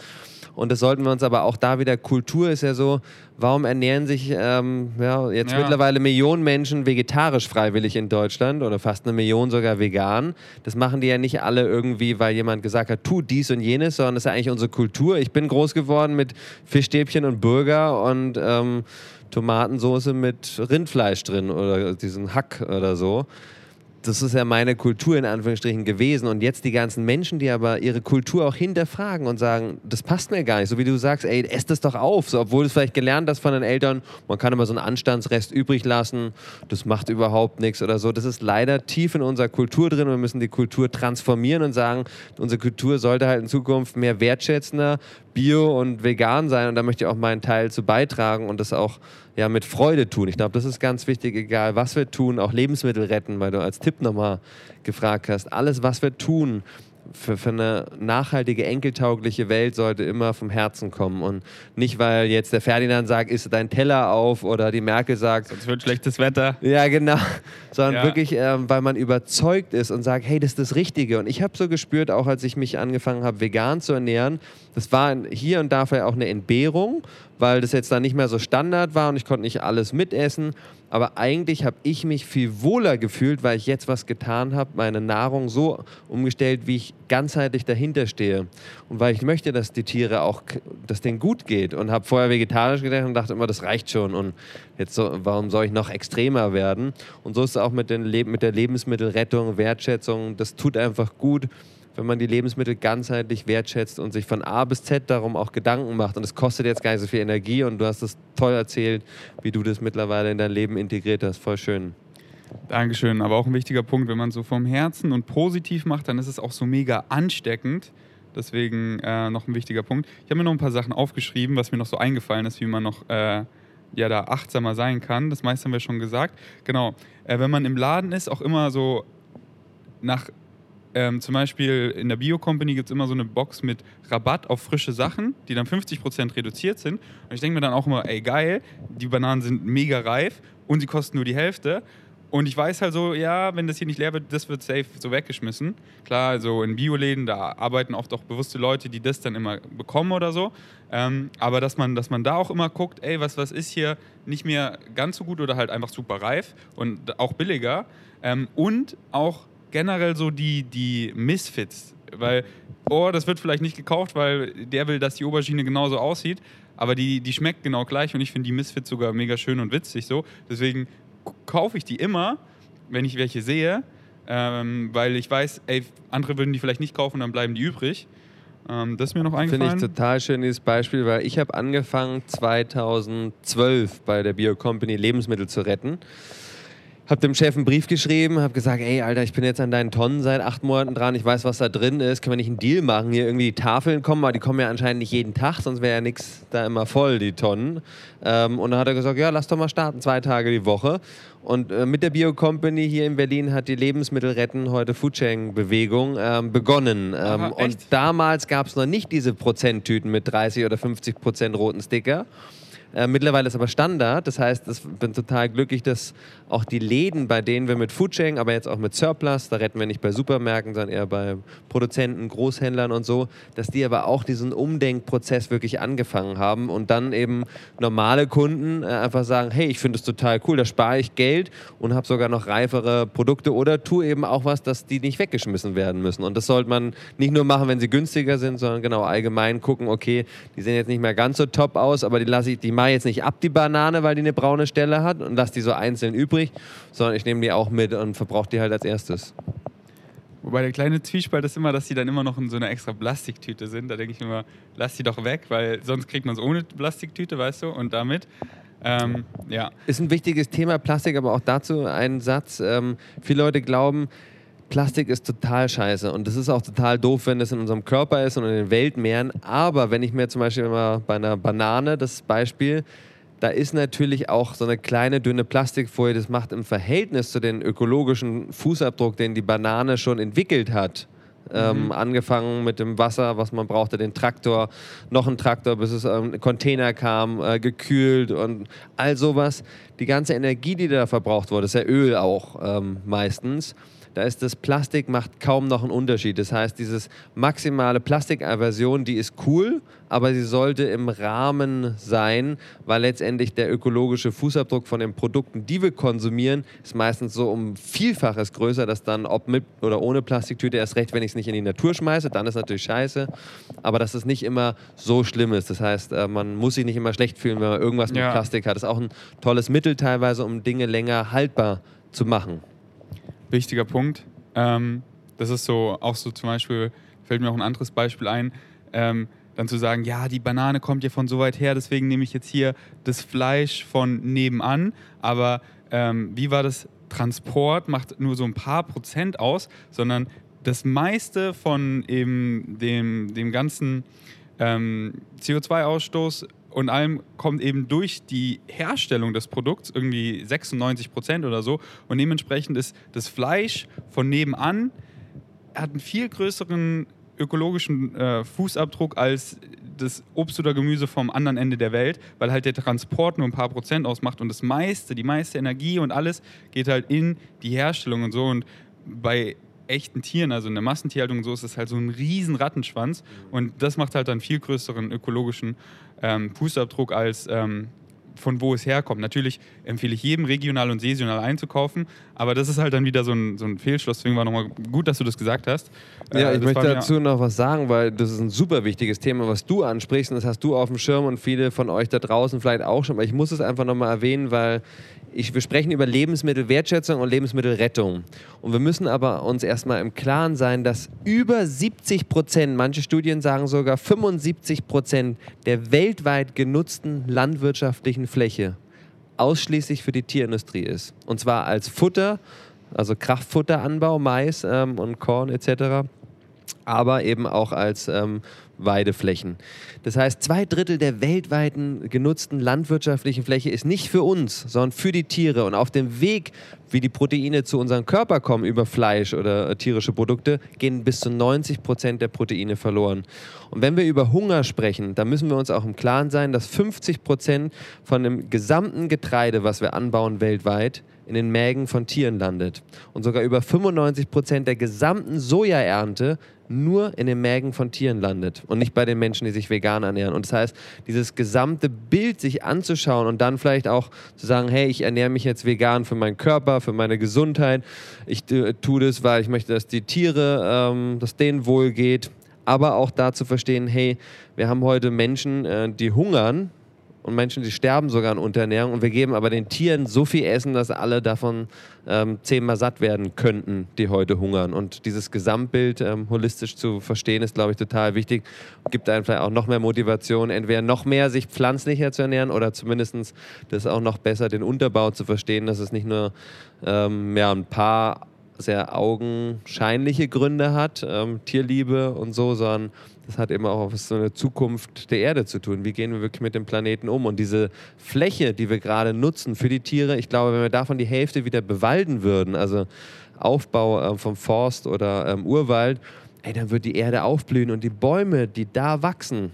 Und das sollten wir uns aber auch da wieder, Kultur ist ja so, warum ernähren sich ähm, ja, jetzt Ja. mittlerweile Millionen Menschen vegetarisch freiwillig in Deutschland oder fast eine Million sogar vegan? Das machen die ja nicht alle irgendwie, weil jemand gesagt hat, tu dies und jenes, sondern das ist ja eigentlich unsere Kultur. Ich bin groß geworden mit Fischstäbchen und Burger und ähm, Tomatensoße mit Rindfleisch drin oder diesen Hack oder so das ist ja meine Kultur in Anführungsstrichen gewesen. Und jetzt die ganzen Menschen, die aber ihre Kultur auch hinterfragen und sagen, das passt mir gar nicht. So wie du sagst, ey, ess das doch auf. So, obwohl du es vielleicht gelernt hast von den Eltern, man kann immer so einen Anstandsrest übrig lassen, das macht überhaupt nichts oder so. Das ist leider tief in unserer Kultur drin. Wir müssen die Kultur transformieren und sagen, unsere Kultur sollte halt in Zukunft mehr wertschätzender, bio und vegan sein. Und da möchte ich auch meinen Teil zu beitragen und das auch ja, mit Freude tun. Ich glaube, das ist ganz wichtig, egal was wir tun, auch Lebensmittel retten, weil du als Tipp nochmal gefragt hast. Alles, was wir tun für, für eine nachhaltige, enkeltaugliche Welt, sollte immer vom Herzen kommen. Und nicht, weil jetzt der Ferdinand sagt, isst dein Teller auf oder die Merkel sagt, Es wird schlechtes Wetter. ja, genau. Sondern Ja. wirklich, ähm, weil man überzeugt ist und sagt, hey, das ist das Richtige. Und ich habe so gespürt, auch als ich mich angefangen habe, vegan zu ernähren, das war hier und da vielleicht auch eine Entbehrung, weil das jetzt dann nicht mehr so Standard war und ich konnte nicht alles mitessen. Aber eigentlich habe ich mich viel wohler gefühlt, weil ich jetzt was getan habe, meine Nahrung so umgestellt, wie ich ganzheitlich dahinter stehe. Und weil ich möchte, dass die Tiere auch, dass denen gut geht. Und habe vorher vegetarisch gedacht und dachte immer, das reicht schon. Und jetzt so, warum soll ich noch extremer werden? Und so ist es auch mit, den mit der Lebensmittelrettung, Wertschätzung. Das tut einfach gut wenn man die Lebensmittel ganzheitlich wertschätzt und sich von A bis Z darum auch Gedanken macht. Und es kostet jetzt gar nicht so viel Energie und du hast es toll erzählt, wie du das mittlerweile in dein Leben integriert hast. Voll schön. Dankeschön. Aber auch ein wichtiger Punkt, wenn man so vom Herzen und positiv macht, dann ist es auch so mega ansteckend. Deswegen äh, noch ein wichtiger Punkt. Ich habe mir noch ein paar Sachen aufgeschrieben, was mir noch so eingefallen ist, wie man noch äh, ja, da achtsamer sein kann. Das meiste haben wir schon gesagt. Genau. Äh, wenn man im Laden ist, auch immer so nach, ähm, zum Beispiel in der Bio-Company gibt es immer so eine Box mit Rabatt auf frische Sachen, die dann 50% reduziert sind. Und ich denke mir dann auch immer, ey geil, die Bananen sind mega reif und sie kosten nur die Hälfte. Und ich weiß halt so, ja, wenn das hier nicht leer wird, das wird safe so weggeschmissen. Klar, so in Bioläden, da arbeiten oft auch bewusste Leute, die das dann immer bekommen oder so. Ähm, aber dass man, dass man da auch immer guckt, ey, was, was ist hier nicht mehr ganz so gut oder halt einfach super reif und auch billiger. Ähm, und auch generell so die, die Misfits. Weil, oh, das wird vielleicht nicht gekauft, weil der will, dass die Aubergine genauso aussieht. Aber die, die schmeckt genau gleich und ich finde die Misfits sogar mega schön und witzig so. Deswegen kaufe ich die immer, wenn ich welche sehe, ähm, weil ich weiß, ey, andere würden die vielleicht nicht kaufen, dann bleiben die übrig. Ähm, das ist mir noch eingefallen. Finde ich total schön dieses Beispiel, weil ich habe angefangen 2012 bei der Bio Company Lebensmittel zu retten. Hab dem Chef einen Brief geschrieben, hab gesagt, ey, Alter, ich bin jetzt an deinen Tonnen seit acht Monaten dran, ich weiß, was da drin ist, können wir nicht einen Deal machen, hier irgendwie die Tafeln kommen, aber die kommen ja anscheinend nicht jeden Tag, sonst wäre ja nichts da immer voll, die Tonnen. Ähm, und dann hat er gesagt, ja, lass doch mal starten, zwei Tage die Woche. Und äh, mit der Bio Company hier in Berlin hat die Lebensmittel retten, heute Foodsharing-Bewegung, ähm, begonnen. Ähm, Aha, und damals gab es noch nicht diese Prozenttüten mit 30 oder 50 Prozent roten Sticker. Äh, mittlerweile ist aber Standard. Das heißt, ich bin total glücklich, dass auch die Läden, bei denen wir mit Foodsharing, aber jetzt auch mit Surplus, da retten wir nicht bei Supermärkten, sondern eher bei Produzenten, Großhändlern und so, dass die aber auch diesen Umdenkprozess wirklich angefangen haben und dann eben normale Kunden äh, einfach sagen, hey, ich finde es total cool, da spare ich Geld und habe sogar noch reifere Produkte oder tue eben auch was, dass die nicht weggeschmissen werden müssen. Und das sollte man nicht nur machen, wenn sie günstiger sind, sondern genau allgemein gucken, okay, die sehen jetzt nicht mehr ganz so top aus, aber die lasse ich, die mache jetzt nicht ab, die Banane, weil die eine braune Stelle hat und lasse die so einzeln übrig, sondern ich nehme die auch mit und verbrauche die halt als erstes. Wobei der kleine Zwiespalt ist immer, dass die dann immer noch in so einer extra Plastiktüte sind. Da denke ich immer, lass die doch weg, weil sonst kriegt man es ohne Plastiktüte, weißt du, und damit. Ähm, ja. Ist ein wichtiges Thema, Plastik, aber auch dazu ein Satz. Ähm, viele Leute glauben, Plastik ist total scheiße und das ist auch total doof, wenn es in unserem Körper ist und in den Weltmeeren. Aber wenn ich mir zum Beispiel immer bei einer Banane das Beispiel, da ist natürlich auch so eine kleine dünne Plastikfolie, das macht im Verhältnis zu den ökologischen Fußabdruck, den die Banane schon entwickelt hat, ähm, Mhm. angefangen mit dem Wasser, was man brauchte, den Traktor, noch ein Traktor, bis es ähm, ein Container kam, äh, gekühlt und all sowas. Die ganze Energie, die da verbraucht wurde, ist ja Öl auch ähm, meistens. Da ist das Plastik macht kaum noch einen Unterschied. Das heißt, dieses maximale Plastikaversion, die ist cool, aber sie sollte im Rahmen sein, weil letztendlich der ökologische Fußabdruck von den Produkten, die wir konsumieren, ist meistens so um Vielfaches größer, dass dann, ob mit oder ohne Plastiktüte, erst recht, wenn ich es nicht in die Natur schmeiße, dann ist natürlich scheiße. Aber dass es nicht immer so schlimm ist. Das heißt, äh, man muss sich nicht immer schlecht fühlen, wenn man irgendwas mit Ja. Plastik hat. Das ist auch ein tolles Mittel teilweise, um Dinge länger haltbar zu machen. Wichtiger Punkt. Ähm, das ist so, auch so zum Beispiel, fällt mir auch ein anderes Beispiel ein, ähm, dann zu sagen, ja, die Banane kommt ja von so weit her, deswegen nehme ich jetzt hier das Fleisch von nebenan. Aber ähm, wie war das? Transport macht nur so ein paar Prozent aus, sondern das meiste von eben dem, dem ganzen ähm, CO2-Ausstoß und allem kommt eben durch die Herstellung des Produkts irgendwie 96 Prozent oder so. Und dementsprechend ist das Fleisch von nebenan hat einen viel größeren ökologischen äh, Fußabdruck als das Obst oder Gemüse vom anderen Ende der Welt, weil halt der Transport nur ein paar Prozent ausmacht und das meiste, die meiste Energie und alles geht halt in die Herstellung und so. Und bei echten Tieren, also in der Massentierhaltung so, ist das halt so ein riesen Rattenschwanz und das macht halt dann viel größeren ökologischen ähm, Fußabdruck als ähm, von wo es herkommt. Natürlich empfehle ich jedem, regional und saisonal einzukaufen, aber das ist halt dann wieder so ein, so ein Fehlschluss. Deswegen war nochmal gut, dass du das gesagt hast. Ja, Äh, ich möchte dazu noch was sagen, weil das ist ein super wichtiges Thema, was du ansprichst und das hast du auf dem Schirm und viele von euch da draußen vielleicht auch schon, aber ich muss es einfach nochmal erwähnen, weil ich, wir sprechen über Lebensmittelwertschätzung und Lebensmittelrettung. Und wir müssen aber uns erstmal im Klaren sein, dass über 70 Prozent, manche Studien sagen sogar 75 Prozent der weltweit genutzten landwirtschaftlichen Fläche ausschließlich für die Tierindustrie ist. Und zwar als Futter, also Kraftfutteranbau, Mais ähm, und Korn etc., aber eben auch als ähm, Weideflächen. Das heißt, zwei Drittel der weltweiten genutzten landwirtschaftlichen Fläche ist nicht für uns, sondern für die Tiere. Und auf dem Weg, wie die Proteine zu unserem Körper kommen über Fleisch oder äh, tierische Produkte, gehen bis zu 90 Prozent der Proteine verloren. Und wenn wir über Hunger sprechen, dann müssen wir uns auch im Klaren sein, dass 50 Prozent von dem gesamten Getreide, was wir anbauen weltweit, in den Mägen von Tieren landet. Und sogar über 95 Prozent der gesamten Sojaernte nur in den Mägen von Tieren landet und nicht bei den Menschen, die sich vegan ernähren. Und das heißt, dieses gesamte Bild sich anzuschauen und dann vielleicht auch zu sagen, hey, ich ernähre mich jetzt vegan für meinen Körper, für meine Gesundheit. Ich äh, tue das, weil ich möchte, dass die Tiere, ähm, dass denen wohl geht. Aber auch da zu verstehen, hey, wir haben heute Menschen, äh, die hungern, und Menschen, die sterben sogar an Unterernährung und wir geben aber den Tieren so viel Essen, dass alle davon ähm, zehnmal satt werden könnten, die heute hungern. Und dieses Gesamtbild ähm, holistisch zu verstehen, ist, glaube ich, total wichtig. Gibt einem vielleicht auch noch mehr Motivation, entweder noch mehr sich pflanzlicher zu ernähren oder zumindest das auch noch besser, den Unterbau zu verstehen, dass es nicht nur ähm, ja, ein paar sehr augenscheinliche Gründe hat, ähm, Tierliebe und so, sondern das hat immer auch was so eine Zukunft der Erde zu tun. Wie gehen wir wirklich mit dem Planeten um? Und diese Fläche, die wir gerade nutzen für die Tiere, ich glaube, wenn wir davon die Hälfte wieder bewalden würden, also Aufbau äh, vom Forst oder ähm, Urwald, ey, dann wird die Erde aufblühen und die Bäume, die da wachsen,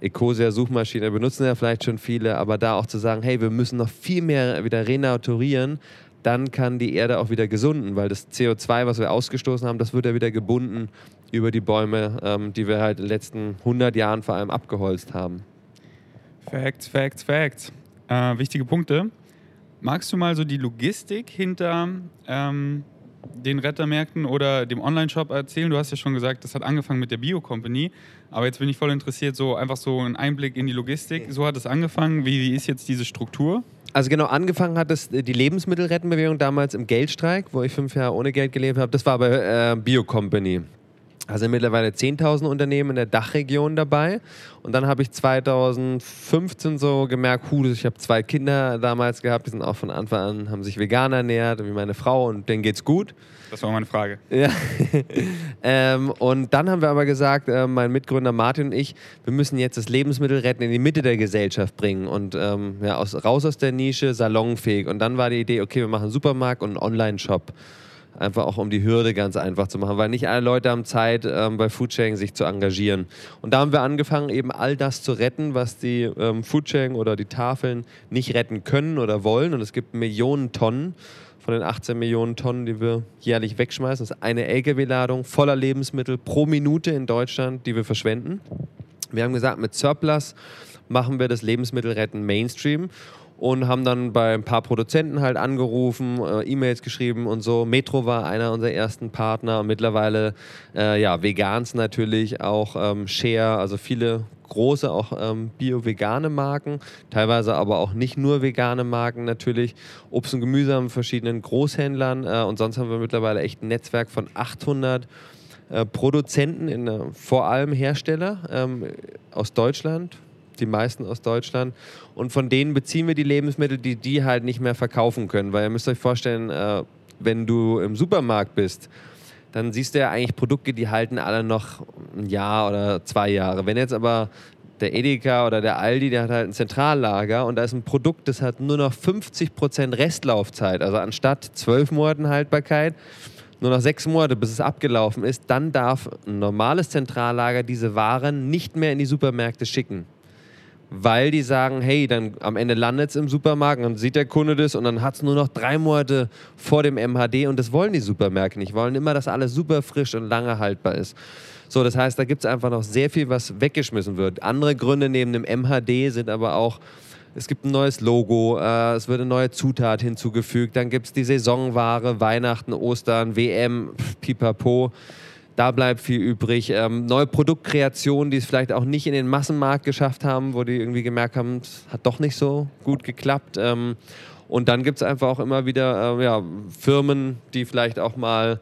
Ecosia-Suchmaschine benutzen ja vielleicht schon viele, aber da auch zu sagen, hey, wir müssen noch viel mehr wieder renaturieren, dann kann die Erde auch wieder gesunden, weil das CO2, was wir ausgestoßen haben, das wird ja wieder gebunden über die Bäume, ähm, die wir halt in den letzten 100 Jahren vor allem abgeholzt haben. Facts, Facts, Facts. Äh, wichtige Punkte. Magst du mal so die Logistik hinter ähm, den Rettermärkten oder dem Online-Shop erzählen? Du hast ja schon gesagt, das hat angefangen mit der Bio-Company, aber jetzt bin ich voll interessiert, so einfach so ein Einblick in die Logistik. So hat es angefangen. Wie, wie ist jetzt diese Struktur? Also genau, angefangen hat es die Lebensmittelrettenbewegung damals im Geldstreik, wo ich fünf Jahre ohne Geld gelebt habe. Das war bei äh, Bio Company. Also mittlerweile 10.000 Unternehmen in der Dachregion dabei. Und dann habe ich 2015 so gemerkt, hu, ich habe zwei Kinder damals gehabt, die sind auch von Anfang an, haben sich vegan ernährt, wie meine Frau und denen geht's gut. Das war meine Frage. Ja. ähm, und dann haben wir aber gesagt, äh, mein Mitgründer Martin und ich, wir müssen jetzt das Lebensmittel retten in die Mitte der Gesellschaft bringen und ähm, ja, aus, raus aus der Nische, salonfähig. Und dann war die Idee, okay, wir machen einen Supermarkt und einen Online-Shop. Einfach auch um die Hürde ganz einfach zu machen, weil nicht alle Leute haben Zeit, ähm, bei Foodsharing sich zu engagieren. Und da haben wir angefangen, eben all das zu retten, was die ähm, Foodsharing oder die Tafeln nicht retten können oder wollen. Und es gibt Millionen Tonnen von den 18 Millionen Tonnen, die wir jährlich wegschmeißen. Ist eine Lkw-Ladung voller Lebensmittel pro Minute in Deutschland, die wir verschwenden. Wir haben gesagt, mit Surplus machen wir das Lebensmittelretten Mainstream und haben dann bei ein paar Produzenten halt angerufen, äh, E-Mails geschrieben und so. Metro war einer unserer ersten Partner und mittlerweile äh, ja Vegans natürlich auch ähm, Share, also viele große auch ähm, bio-vegane Marken, teilweise aber auch nicht nur vegane Marken natürlich. Obst und Gemüse haben verschiedenen Großhändlern äh, und sonst haben wir mittlerweile echt ein Netzwerk von 800 äh, Produzenten, in, äh, vor allem Hersteller ähm, aus Deutschland, die meisten aus Deutschland. Und von denen beziehen wir die Lebensmittel, die die halt nicht mehr verkaufen können. Weil ihr müsst euch vorstellen, äh, wenn du im Supermarkt bist, dann siehst du ja eigentlich Produkte, die halten alle noch ein Jahr oder zwei Jahre. Wenn jetzt aber der Edeka oder der Aldi, der hat halt ein Zentrallager und da ist ein Produkt, das hat nur noch 50% Restlaufzeit. Also anstatt zwölf Monaten Haltbarkeit, nur noch sechs Monate, bis es abgelaufen ist, dann darf ein normales Zentrallager diese Waren nicht mehr in die Supermärkte schicken weil die sagen, hey, dann am Ende landet es im Supermarkt dann sieht der Kunde das und dann hat es nur noch drei Monate vor dem MHD und das wollen die Supermärkte nicht. Wollen immer, dass alles super frisch und lange haltbar ist. So, das heißt, da gibt es einfach noch sehr viel, was weggeschmissen wird. Andere Gründe neben dem MHD sind aber auch, es gibt ein neues Logo, äh, es wird eine neue Zutat hinzugefügt, dann gibt es die Saisonware, Weihnachten, Ostern, WM, pipapo. Da bleibt viel übrig. Ähm, neue Produktkreationen, die es vielleicht auch nicht in den Massenmarkt geschafft haben, wo die irgendwie gemerkt haben, es hat doch nicht so gut geklappt. Ähm, und dann gibt es einfach auch immer wieder äh, ja, Firmen, die vielleicht auch mal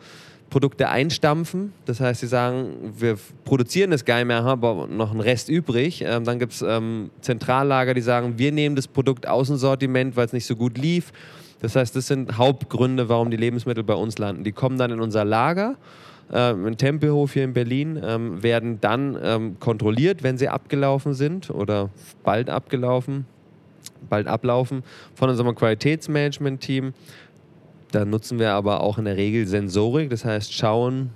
Produkte einstampfen. Das heißt, sie sagen, wir produzieren das nicht mehr, haben aber noch einen Rest übrig. Ähm, dann gibt es ähm, Zentrallager, die sagen, wir nehmen das Produkt aus dem Sortiment, weil es nicht so gut lief. Das heißt, das sind Hauptgründe, warum die Lebensmittel bei uns landen. Die kommen dann in unser Lager ähm, ein Tempelhof hier in Berlin, ähm, werden dann ähm, kontrolliert, wenn sie abgelaufen sind oder bald abgelaufen, bald ablaufen von unserem Qualitätsmanagement-Team. Da nutzen wir aber auch in der Regel Sensorik, das heißt schauen,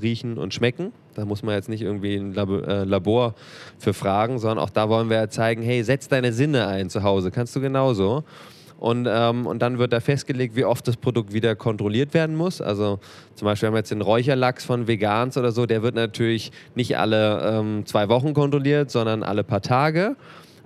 riechen und schmecken. Da muss man jetzt nicht irgendwie ein äh, Labor für fragen, sondern auch da wollen wir ja zeigen, hey, setz deine Sinne ein zu Hause, kannst du genauso. Und, ähm, und dann wird da festgelegt, wie oft das Produkt wieder kontrolliert werden muss. Also zum Beispiel haben wir jetzt den Räucherlachs von Vegans oder so, der wird natürlich nicht alle ähm, zwei Wochen kontrolliert, sondern alle paar Tage.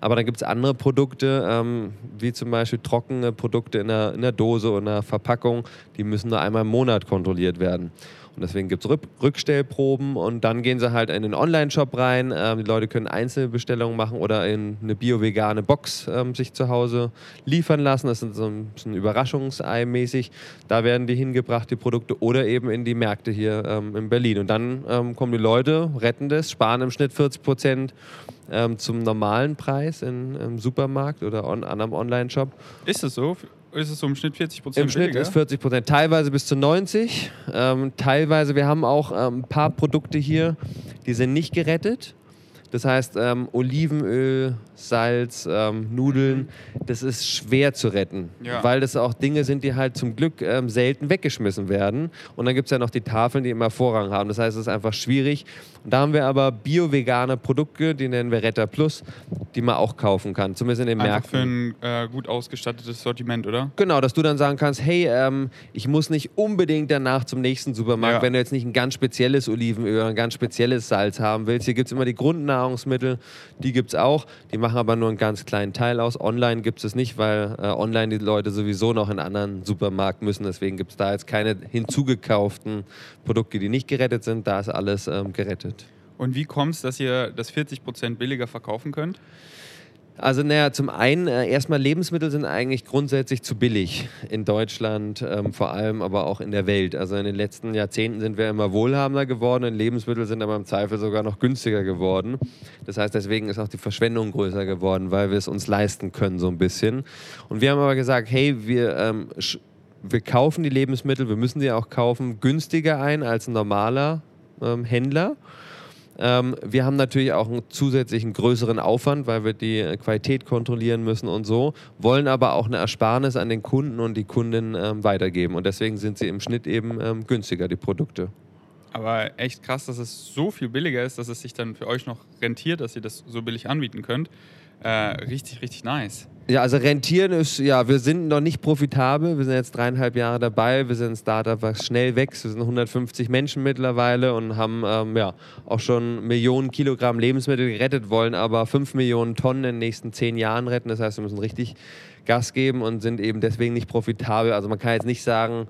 Aber dann gibt es andere Produkte, ähm, wie zum Beispiel trockene Produkte in der, in der Dose oder in der Verpackung, die müssen nur einmal im Monat kontrolliert werden. Und deswegen gibt es Rückstellproben und dann gehen sie halt in den Online-Shop rein. Ähm, die Leute können Einzelbestellungen machen oder in eine bio-vegane Box ähm, sich zu Hause liefern lassen. Das ist so ein, ein Überraschungsei mäßig. Da werden die hingebracht, die Produkte, oder eben in die Märkte hier ähm, in Berlin. Und dann ähm, kommen die Leute, retten das, sparen im Schnitt 40 Prozent ähm, zum normalen Preis in, im Supermarkt oder an einem Online-Shop. Ist es so? Ist es so im Schnitt 40 Prozent Im Schnitt ist 40 Prozent, teilweise bis zu 90. Ähm, teilweise, wir haben auch ähm, ein paar Produkte hier, die sind nicht gerettet. Das heißt, ähm, Olivenöl, Salz, ähm, Nudeln, das ist schwer zu retten, ja. weil das auch Dinge sind, die halt zum Glück ähm, selten weggeschmissen werden. Und dann gibt es ja noch die Tafeln, die immer Vorrang haben. Das heißt, es ist einfach schwierig. Und da haben wir aber bio-vegane Produkte, die nennen wir Retter Plus, die man auch kaufen kann, zumindest in den einfach Märkten. für ein äh, gut ausgestattetes Sortiment, oder? Genau, dass du dann sagen kannst, hey, ähm, ich muss nicht unbedingt danach zum nächsten Supermarkt, ja. wenn du jetzt nicht ein ganz spezielles Olivenöl oder ein ganz spezielles Salz haben willst. Hier gibt es immer die Grundnahrungsmittel, die gibt es auch. Die machen aber nur einen ganz kleinen Teil aus. Online gibt es nicht, weil äh, online die Leute sowieso noch in anderen Supermarkt müssen. Deswegen gibt es da jetzt keine hinzugekauften Produkte, die nicht gerettet sind. Da ist alles ähm, gerettet. Und wie kommt es, dass ihr das 40 Prozent billiger verkaufen könnt? Also naja, zum einen äh, erstmal Lebensmittel sind eigentlich grundsätzlich zu billig in Deutschland, ähm, vor allem aber auch in der Welt. Also in den letzten Jahrzehnten sind wir immer wohlhabender geworden und Lebensmittel sind aber im Zweifel sogar noch günstiger geworden. Das heißt, deswegen ist auch die Verschwendung größer geworden, weil wir es uns leisten können so ein bisschen. Und wir haben aber gesagt, hey, wir ähm, wir kaufen die Lebensmittel, wir müssen sie auch kaufen, günstiger ein als ein normaler ähm, Händler. Ähm, wir haben natürlich auch einen zusätzlichen größeren Aufwand, weil wir die Qualität kontrollieren müssen und so, wollen aber auch eine Ersparnis an den Kunden und die Kunden ähm, weitergeben. Und deswegen sind sie im Schnitt eben ähm, günstiger, die Produkte. Aber echt krass, dass es so viel billiger ist, dass es sich dann für euch noch rentiert, dass ihr das so billig anbieten könnt. Äh, richtig, richtig nice. Ja, also rentieren ist, ja, wir sind noch nicht profitabel. Wir sind jetzt dreieinhalb Jahre dabei. Wir sind ein Startup, was schnell wächst. Wir sind 150 Menschen mittlerweile und haben ähm, ja, auch schon Millionen Kilogramm Lebensmittel gerettet, wollen aber fünf Millionen Tonnen in den nächsten zehn Jahren retten. Das heißt, wir müssen richtig Gas geben und sind eben deswegen nicht profitabel. Also man kann jetzt nicht sagen,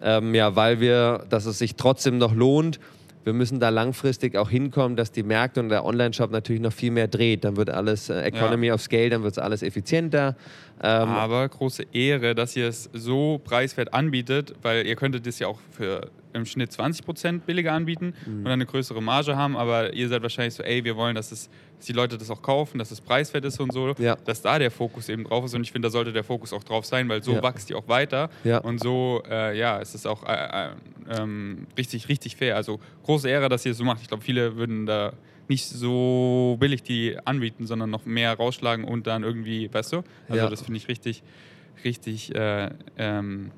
ähm, ja, weil wir, dass es sich trotzdem noch lohnt wir müssen da langfristig auch hinkommen, dass die Märkte und der Online-Shop natürlich noch viel mehr dreht. Dann wird alles äh, Economy ja. of Scale, dann wird es alles effizienter. Ähm Aber große Ehre, dass ihr es so preiswert anbietet, weil ihr könntet es ja auch für im Schnitt 20% billiger anbieten mhm. und eine größere Marge haben, aber ihr seid wahrscheinlich so, ey, wir wollen, dass, es, dass die Leute das auch kaufen, dass es preiswert ist und so, ja. dass da der Fokus eben drauf ist und ich finde, da sollte der Fokus auch drauf sein, weil so ja. wächst die auch weiter ja. und so, äh, ja, ist es auch äh, äh, ähm, richtig, richtig fair. Also große Ehre, dass ihr es so macht. Ich glaube, viele würden da nicht so billig die anbieten, sondern noch mehr rausschlagen und dann irgendwie, weißt du? Also das finde ich richtig, richtig, äh, ähm,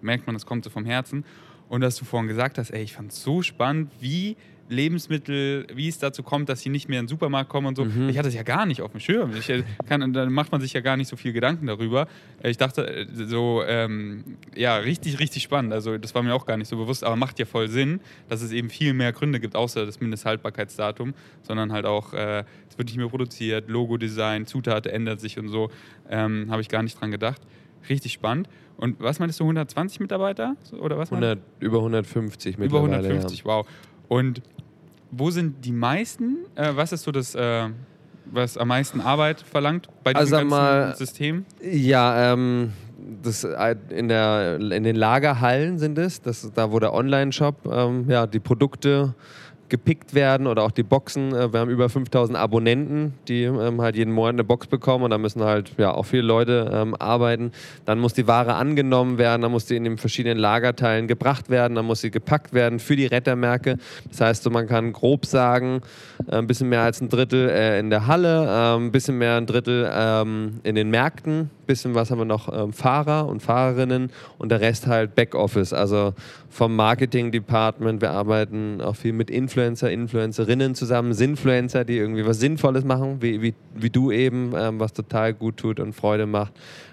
merkt man, das kommt so vom Herzen. Und dass du vorhin gesagt hast, ey, ich fand es so spannend, wie Lebensmittel, wie es dazu kommt, dass sie nicht mehr in den Supermarkt kommen und so. Mhm. Ich hatte es ja gar nicht auf dem Schirm. Ich äh, kann, dann macht man sich ja gar nicht so viel Gedanken darüber. Ich dachte, äh, so, ähm, ja, richtig, richtig spannend. Also, das war mir auch gar nicht so bewusst, aber macht ja voll Sinn, dass es eben viel mehr Gründe gibt, außer das Mindesthaltbarkeitsdatum, sondern halt auch, äh, es wird nicht mehr produziert, Logo-Design, Zutaten ändert sich und so. Ähm, Habe ich gar nicht dran gedacht. Richtig spannend. Und was meinst du, 120 Mitarbeiter? Oder was 100, über 150 mittlerweile. Über 150, ja. wow. Und wo sind die meisten? Äh, was ist so das, äh, was am meisten Arbeit verlangt bei diesem also, ganzen mal, System? Ja, ähm, das, äh, in, der, in den Lagerhallen sind es, das, da wo der Online-Shop ähm, ja, die Produkte gepickt werden oder auch die Boxen. Äh, wir haben über 5000 Abonnenten, die ähm, halt jeden Monat eine Box bekommen und da müssen halt ja auch viele Leute ähm, arbeiten. Dann muss die Ware angenommen werden, dann muss die in den verschiedenen Lagerteilen gebracht werden, dann muss sie gepackt werden für die Rettermärkte. Das heißt, so man kann grob sagen, äh, ein bisschen mehr als ein Drittel äh, in der Halle, äh, ein bisschen mehr ein Drittel ähm, in den Märkten, bisschen was haben wir noch ähm, Fahrer und Fahrerinnen und der Rest halt Backoffice, also vom Marketing-Department. Wir arbeiten auch viel mit Influencer, Influencerinnen zusammen, Sinfluencer, die irgendwie was Sinnvolles machen, wie, wie, wie du eben, ähm, was total gut tut und Freude macht.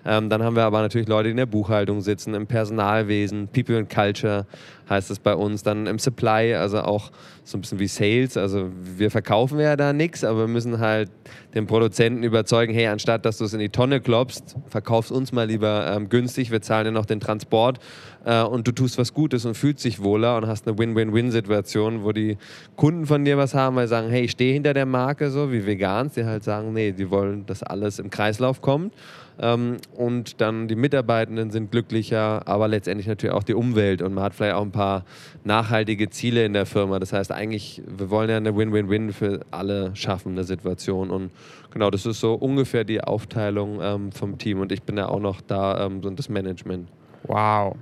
Ähm, dann haben wir aber natürlich Leute, die in der Buchhaltung sitzen, im Personalwesen, People and Culture heißt es bei uns. Dann im Supply, also auch so ein bisschen wie Sales. Also wir verkaufen ja da nichts, aber wir müssen halt den Produzenten überzeugen, hey, anstatt dass du es in die Tonne klopfst, verkaufst uns mal lieber ähm, günstig, wir zahlen dir noch den Transport äh, und du tust was Gutes und fühlst dich wohler und hast eine Win-Win-Win-Situation, wo die Kunden von dir was haben, weil sie sagen, hey, ich stehe hinter der Marke, so wie Vegans, die halt sagen, nee, die wollen, dass alles im Kreislauf kommt. Ähm, und dann die Mitarbeitenden sind glücklicher, aber letztendlich natürlich auch die Umwelt und man hat vielleicht auch ein paar nachhaltige Ziele in der Firma. Das heißt eigentlich, wir wollen ja eine Win-Win-Win für alle schaffen, eine Situation und genau, das ist so ungefähr die Aufteilung ähm, vom Team und ich bin ja auch noch da, ähm, so das Management. Wow,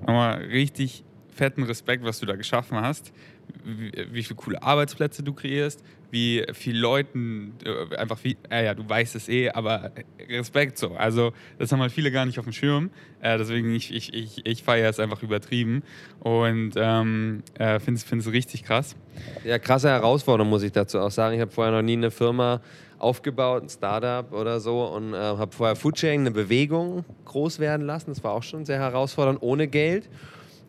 nochmal richtig fetten Respekt, was du da geschaffen hast wie, wie viele coole Arbeitsplätze du kreierst, wie viele Leuten, äh, einfach wie, äh, ja, du weißt es eh, aber Respekt so. Also, das haben halt viele gar nicht auf dem Schirm. Äh, deswegen, ich, ich, ich, ich feiere es einfach übertrieben und ähm, äh, finde es richtig krass. Ja, krasse Herausforderung, muss ich dazu auch sagen. Ich habe vorher noch nie eine Firma aufgebaut, ein Startup oder so und äh, habe vorher Foodsharing, eine Bewegung groß werden lassen. Das war auch schon sehr herausfordernd, ohne Geld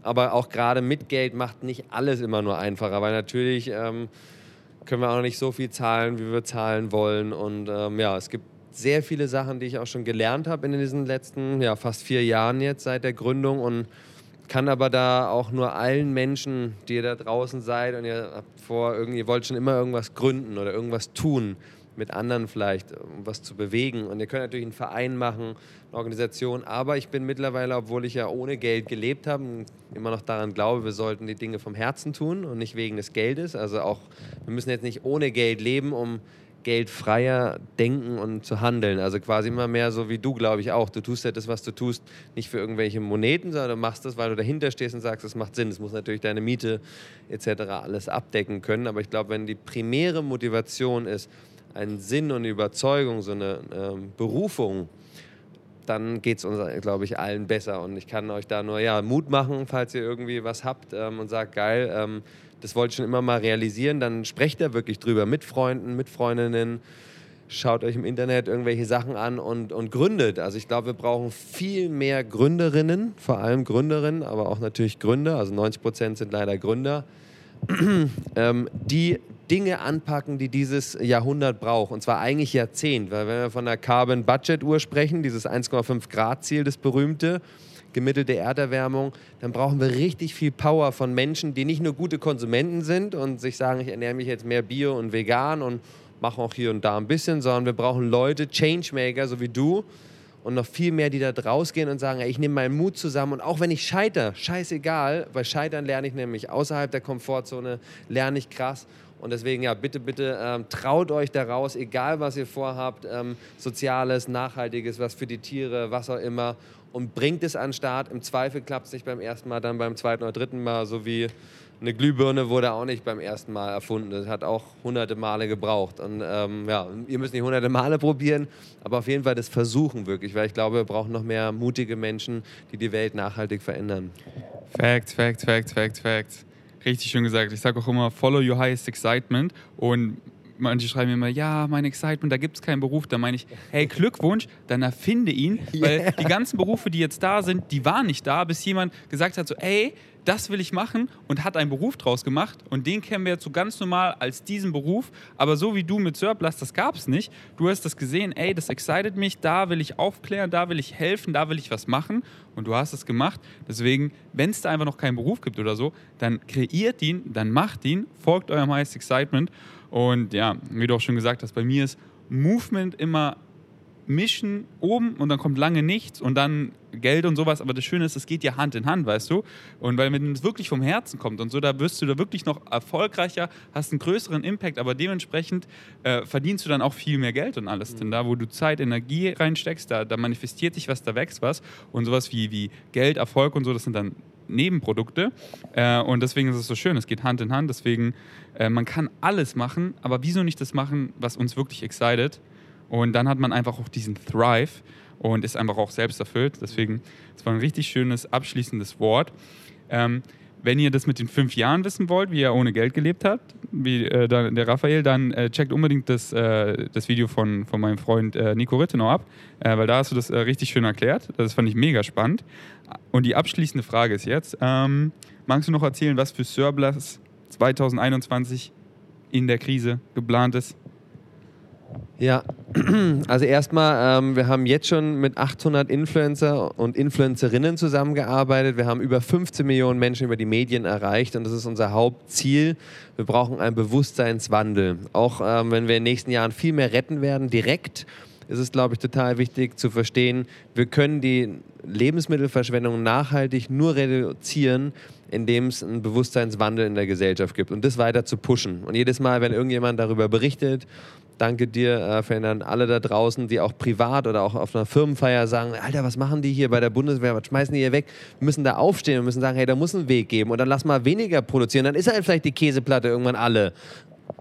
aber auch gerade mit Geld macht nicht alles immer nur einfacher, weil natürlich ähm, können wir auch nicht so viel zahlen, wie wir zahlen wollen. Und ähm, ja, es gibt sehr viele Sachen, die ich auch schon gelernt habe in diesen letzten ja, fast vier Jahren jetzt seit der Gründung und kann aber da auch nur allen Menschen, die ihr da draußen seid und ihr habt vor, irgendwie, ihr wollt schon immer irgendwas gründen oder irgendwas tun, mit anderen vielleicht, um was zu bewegen. Und ihr könnt natürlich einen Verein machen, eine Organisation. Aber ich bin mittlerweile, obwohl ich ja ohne Geld gelebt habe, immer noch daran glaube, wir sollten die Dinge vom Herzen tun und nicht wegen des Geldes. Also auch, wir müssen jetzt nicht ohne Geld leben, um geldfreier denken und zu handeln. Also quasi immer mehr so wie du, glaube ich auch. Du tust ja das, was du tust, nicht für irgendwelche Moneten, sondern du machst das, weil du dahinter stehst und sagst, es macht Sinn. Es muss natürlich deine Miete etc. alles abdecken können. Aber ich glaube, wenn die primäre Motivation ist, einen Sinn und eine Überzeugung, so eine ähm, Berufung, dann geht es uns, glaube ich, allen besser. Und ich kann euch da nur ja, Mut machen, falls ihr irgendwie was habt ähm, und sagt, geil, ähm, das wollte ich schon immer mal realisieren, dann sprecht da wirklich drüber mit Freunden, mit Freundinnen. Schaut euch im Internet irgendwelche Sachen an und, und gründet. Also ich glaube, wir brauchen viel mehr Gründerinnen, vor allem Gründerinnen, aber auch natürlich Gründer. Also 90 Prozent sind leider Gründer, ähm, die Dinge anpacken, die dieses Jahrhundert braucht. Und zwar eigentlich Jahrzehnt. Weil wenn wir von der Carbon Budget Uhr sprechen, dieses 1,5 Grad Ziel, das berühmte, gemittelte Erderwärmung, dann brauchen wir richtig viel Power von Menschen, die nicht nur gute Konsumenten sind und sich sagen, ich ernähre mich jetzt mehr bio und vegan und mache auch hier und da ein bisschen, sondern wir brauchen Leute, Changemaker, so wie du, und noch viel mehr, die da rausgehen und sagen, ey, ich nehme meinen Mut zusammen und auch wenn ich scheitere, scheißegal, weil Scheitern lerne ich nämlich außerhalb der Komfortzone, lerne ich krass und deswegen, ja, bitte, bitte ähm, traut euch daraus, egal was ihr vorhabt, ähm, Soziales, Nachhaltiges, was für die Tiere, was auch immer, und bringt es an den Start. Im Zweifel klappt es nicht beim ersten Mal, dann beim zweiten oder dritten Mal, so wie eine Glühbirne wurde auch nicht beim ersten Mal erfunden. Das hat auch hunderte Male gebraucht. Und ähm, ja, ihr müsst nicht hunderte Male probieren, aber auf jeden Fall das Versuchen wirklich, weil ich glaube, wir brauchen noch mehr mutige Menschen, die die Welt nachhaltig verändern. Facts, Facts, Facts, Facts, Facts richtig schön gesagt. Ich sage auch immer, follow your highest excitement. Und manche schreiben mir immer, ja, mein Excitement, da gibt es keinen Beruf. Da meine ich, hey, Glückwunsch, dann erfinde ihn. Yeah. Weil die ganzen Berufe, die jetzt da sind, die waren nicht da, bis jemand gesagt hat, so, ey, das will ich machen und hat einen Beruf draus gemacht. Und den kennen wir jetzt so ganz normal als diesen Beruf. Aber so wie du mit Surplus, das gab es nicht. Du hast das gesehen, ey, das excited mich, da will ich aufklären, da will ich helfen, da will ich was machen. Und du hast es gemacht. Deswegen, wenn es da einfach noch keinen Beruf gibt oder so, dann kreiert ihn, dann macht ihn, folgt eurem Highest Excitement. Und ja, wie du auch schon gesagt hast, bei mir ist Movement immer mischen oben und dann kommt lange nichts und dann Geld und sowas. Aber das Schöne ist, es geht ja Hand in Hand, weißt du? Und weil wenn es wirklich vom Herzen kommt und so, da wirst du da wirklich noch erfolgreicher, hast einen größeren Impact, aber dementsprechend äh, verdienst du dann auch viel mehr Geld und alles. Mhm. Denn da, wo du Zeit, Energie reinsteckst, da, da manifestiert sich was, da wächst was. Und sowas wie, wie Geld, Erfolg und so, das sind dann Nebenprodukte. Äh, und deswegen ist es so schön, es geht Hand in Hand. Deswegen, äh, man kann alles machen, aber wieso nicht das machen, was uns wirklich excited? Und dann hat man einfach auch diesen Thrive und ist einfach auch selbst erfüllt. Deswegen, es war ein richtig schönes abschließendes Wort. Ähm, wenn ihr das mit den fünf Jahren wissen wollt, wie er ohne Geld gelebt hat, wie äh, der Raphael, dann äh, checkt unbedingt das, äh, das Video von, von meinem Freund äh, Nico Rittenau ab, äh, weil da hast du das äh, richtig schön erklärt. Das fand ich mega spannend. Und die abschließende Frage ist jetzt, ähm, magst du noch erzählen, was für Surplus 2021 in der Krise geplant ist? Ja, also erstmal, ähm, wir haben jetzt schon mit 800 Influencer und Influencerinnen zusammengearbeitet. Wir haben über 15 Millionen Menschen über die Medien erreicht und das ist unser Hauptziel. Wir brauchen einen Bewusstseinswandel. Auch ähm, wenn wir in den nächsten Jahren viel mehr retten werden, direkt, ist es, glaube ich, total wichtig zu verstehen, wir können die Lebensmittelverschwendung nachhaltig nur reduzieren, indem es einen Bewusstseinswandel in der Gesellschaft gibt und das weiter zu pushen. Und jedes Mal, wenn irgendjemand darüber berichtet Danke dir, äh, Ferdinand, alle da draußen, die auch privat oder auch auf einer Firmenfeier sagen, Alter, was machen die hier bei der Bundeswehr, was schmeißen die hier weg? Wir müssen da aufstehen und müssen sagen, hey, da muss ein Weg geben und dann lass mal weniger produzieren, dann ist halt vielleicht die Käseplatte irgendwann alle.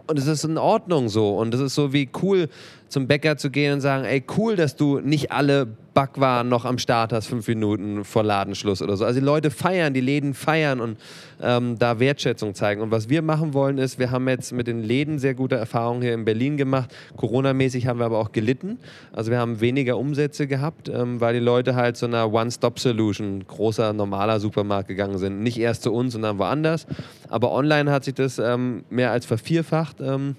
Und es ist in Ordnung so. Und es ist so wie cool, zum Bäcker zu gehen und sagen, ey, cool, dass du nicht alle Backwaren noch am Start hast, fünf Minuten vor Ladenschluss oder so. Also die Leute feiern, die Läden feiern und ähm, da Wertschätzung zeigen. Und was wir machen wollen ist, wir haben jetzt mit den Läden sehr gute Erfahrungen hier in Berlin gemacht. Corona-mäßig haben wir aber auch gelitten. Also wir haben weniger Umsätze gehabt, ähm, weil die Leute halt zu einer One-Stop-Solution, großer, normaler Supermarkt gegangen sind. Nicht erst zu uns, sondern woanders. Aber online hat sich das ähm, mehr als vervierfacht. Ähm,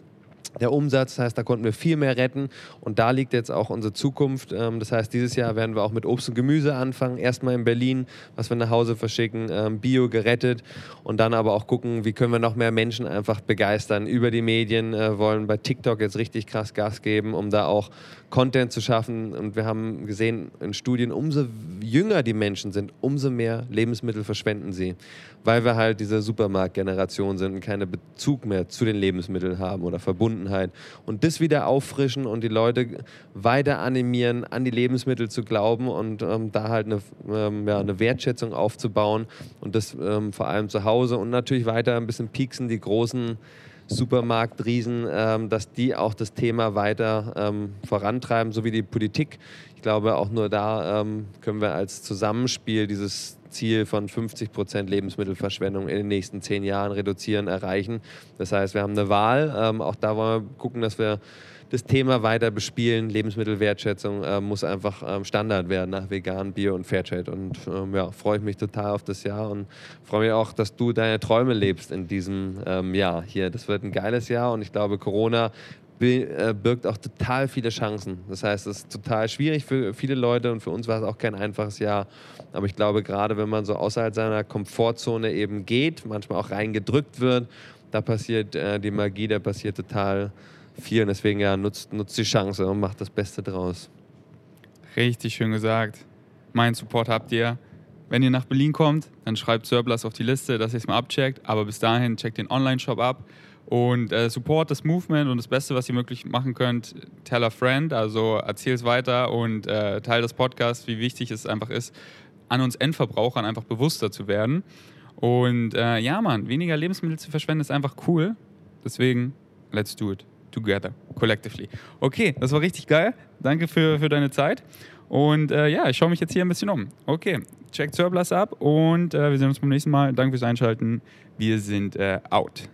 der Umsatz. Das heißt, da konnten wir viel mehr retten und da liegt jetzt auch unsere Zukunft. Ähm, das heißt, dieses Jahr werden wir auch mit Obst und Gemüse anfangen. Erstmal in Berlin, was wir nach Hause verschicken, ähm, Bio gerettet und dann aber auch gucken, wie können wir noch mehr Menschen einfach begeistern über die Medien, äh, wollen bei TikTok jetzt richtig krass Gas geben, um da auch Content zu schaffen. Und wir haben gesehen in Studien, umso jünger die Menschen sind, umso mehr Lebensmittel verschwenden sie, weil wir halt diese Supermarktgeneration sind und keinen Bezug mehr zu den Lebensmitteln haben oder Verbundenheit. Und das wieder auffrischen und die Leute weiter animieren, an die Lebensmittel zu glauben und ähm, da halt eine, ähm, ja, eine Wertschätzung aufzubauen und das ähm, vor allem zu Hause und natürlich weiter ein bisschen pieksen, die großen Supermarktriesen, ähm, dass die auch das Thema weiter ähm, vorantreiben, so wie die Politik. Ich glaube, auch nur da ähm, können wir als Zusammenspiel dieses Ziel von 50 Prozent Lebensmittelverschwendung in den nächsten zehn Jahren reduzieren, erreichen. Das heißt, wir haben eine Wahl. Ähm, auch da wollen wir gucken, dass wir das Thema weiter bespielen. Lebensmittelwertschätzung äh, muss einfach ähm, Standard werden nach vegan, Bio und Fairtrade. Und ähm, ja, freue ich mich total auf das Jahr und freue mich auch, dass du deine Träume lebst in diesem ähm, Jahr hier. Das wird ein geiles Jahr und ich glaube, Corona äh, birgt auch total viele Chancen. Das heißt, es ist total schwierig für viele Leute und für uns war es auch kein einfaches Jahr. Aber ich glaube, gerade wenn man so außerhalb seiner Komfortzone eben geht, manchmal auch reingedrückt wird, da passiert äh, die Magie, da passiert total viel. Und deswegen ja, nutzt, nutzt die Chance und macht das Beste draus. Richtig schön gesagt. Mein Support habt ihr. Wenn ihr nach Berlin kommt, dann schreibt Surplus auf die Liste, dass ihr es mal abcheckt. Aber bis dahin checkt den Online-Shop ab und äh, support das Movement und das Beste, was ihr möglich machen könnt, tell a friend, also erzähl es weiter und äh, teil das Podcast, wie wichtig es einfach ist, an uns Endverbrauchern einfach bewusster zu werden. Und äh, ja, Mann, weniger Lebensmittel zu verschwenden ist einfach cool. Deswegen, let's do it together, collectively. Okay, das war richtig geil. Danke für, für deine Zeit. Und äh, ja, ich schaue mich jetzt hier ein bisschen um. Okay, checkt Surplus ab und äh, wir sehen uns beim nächsten Mal. Danke fürs Einschalten. Wir sind äh, out.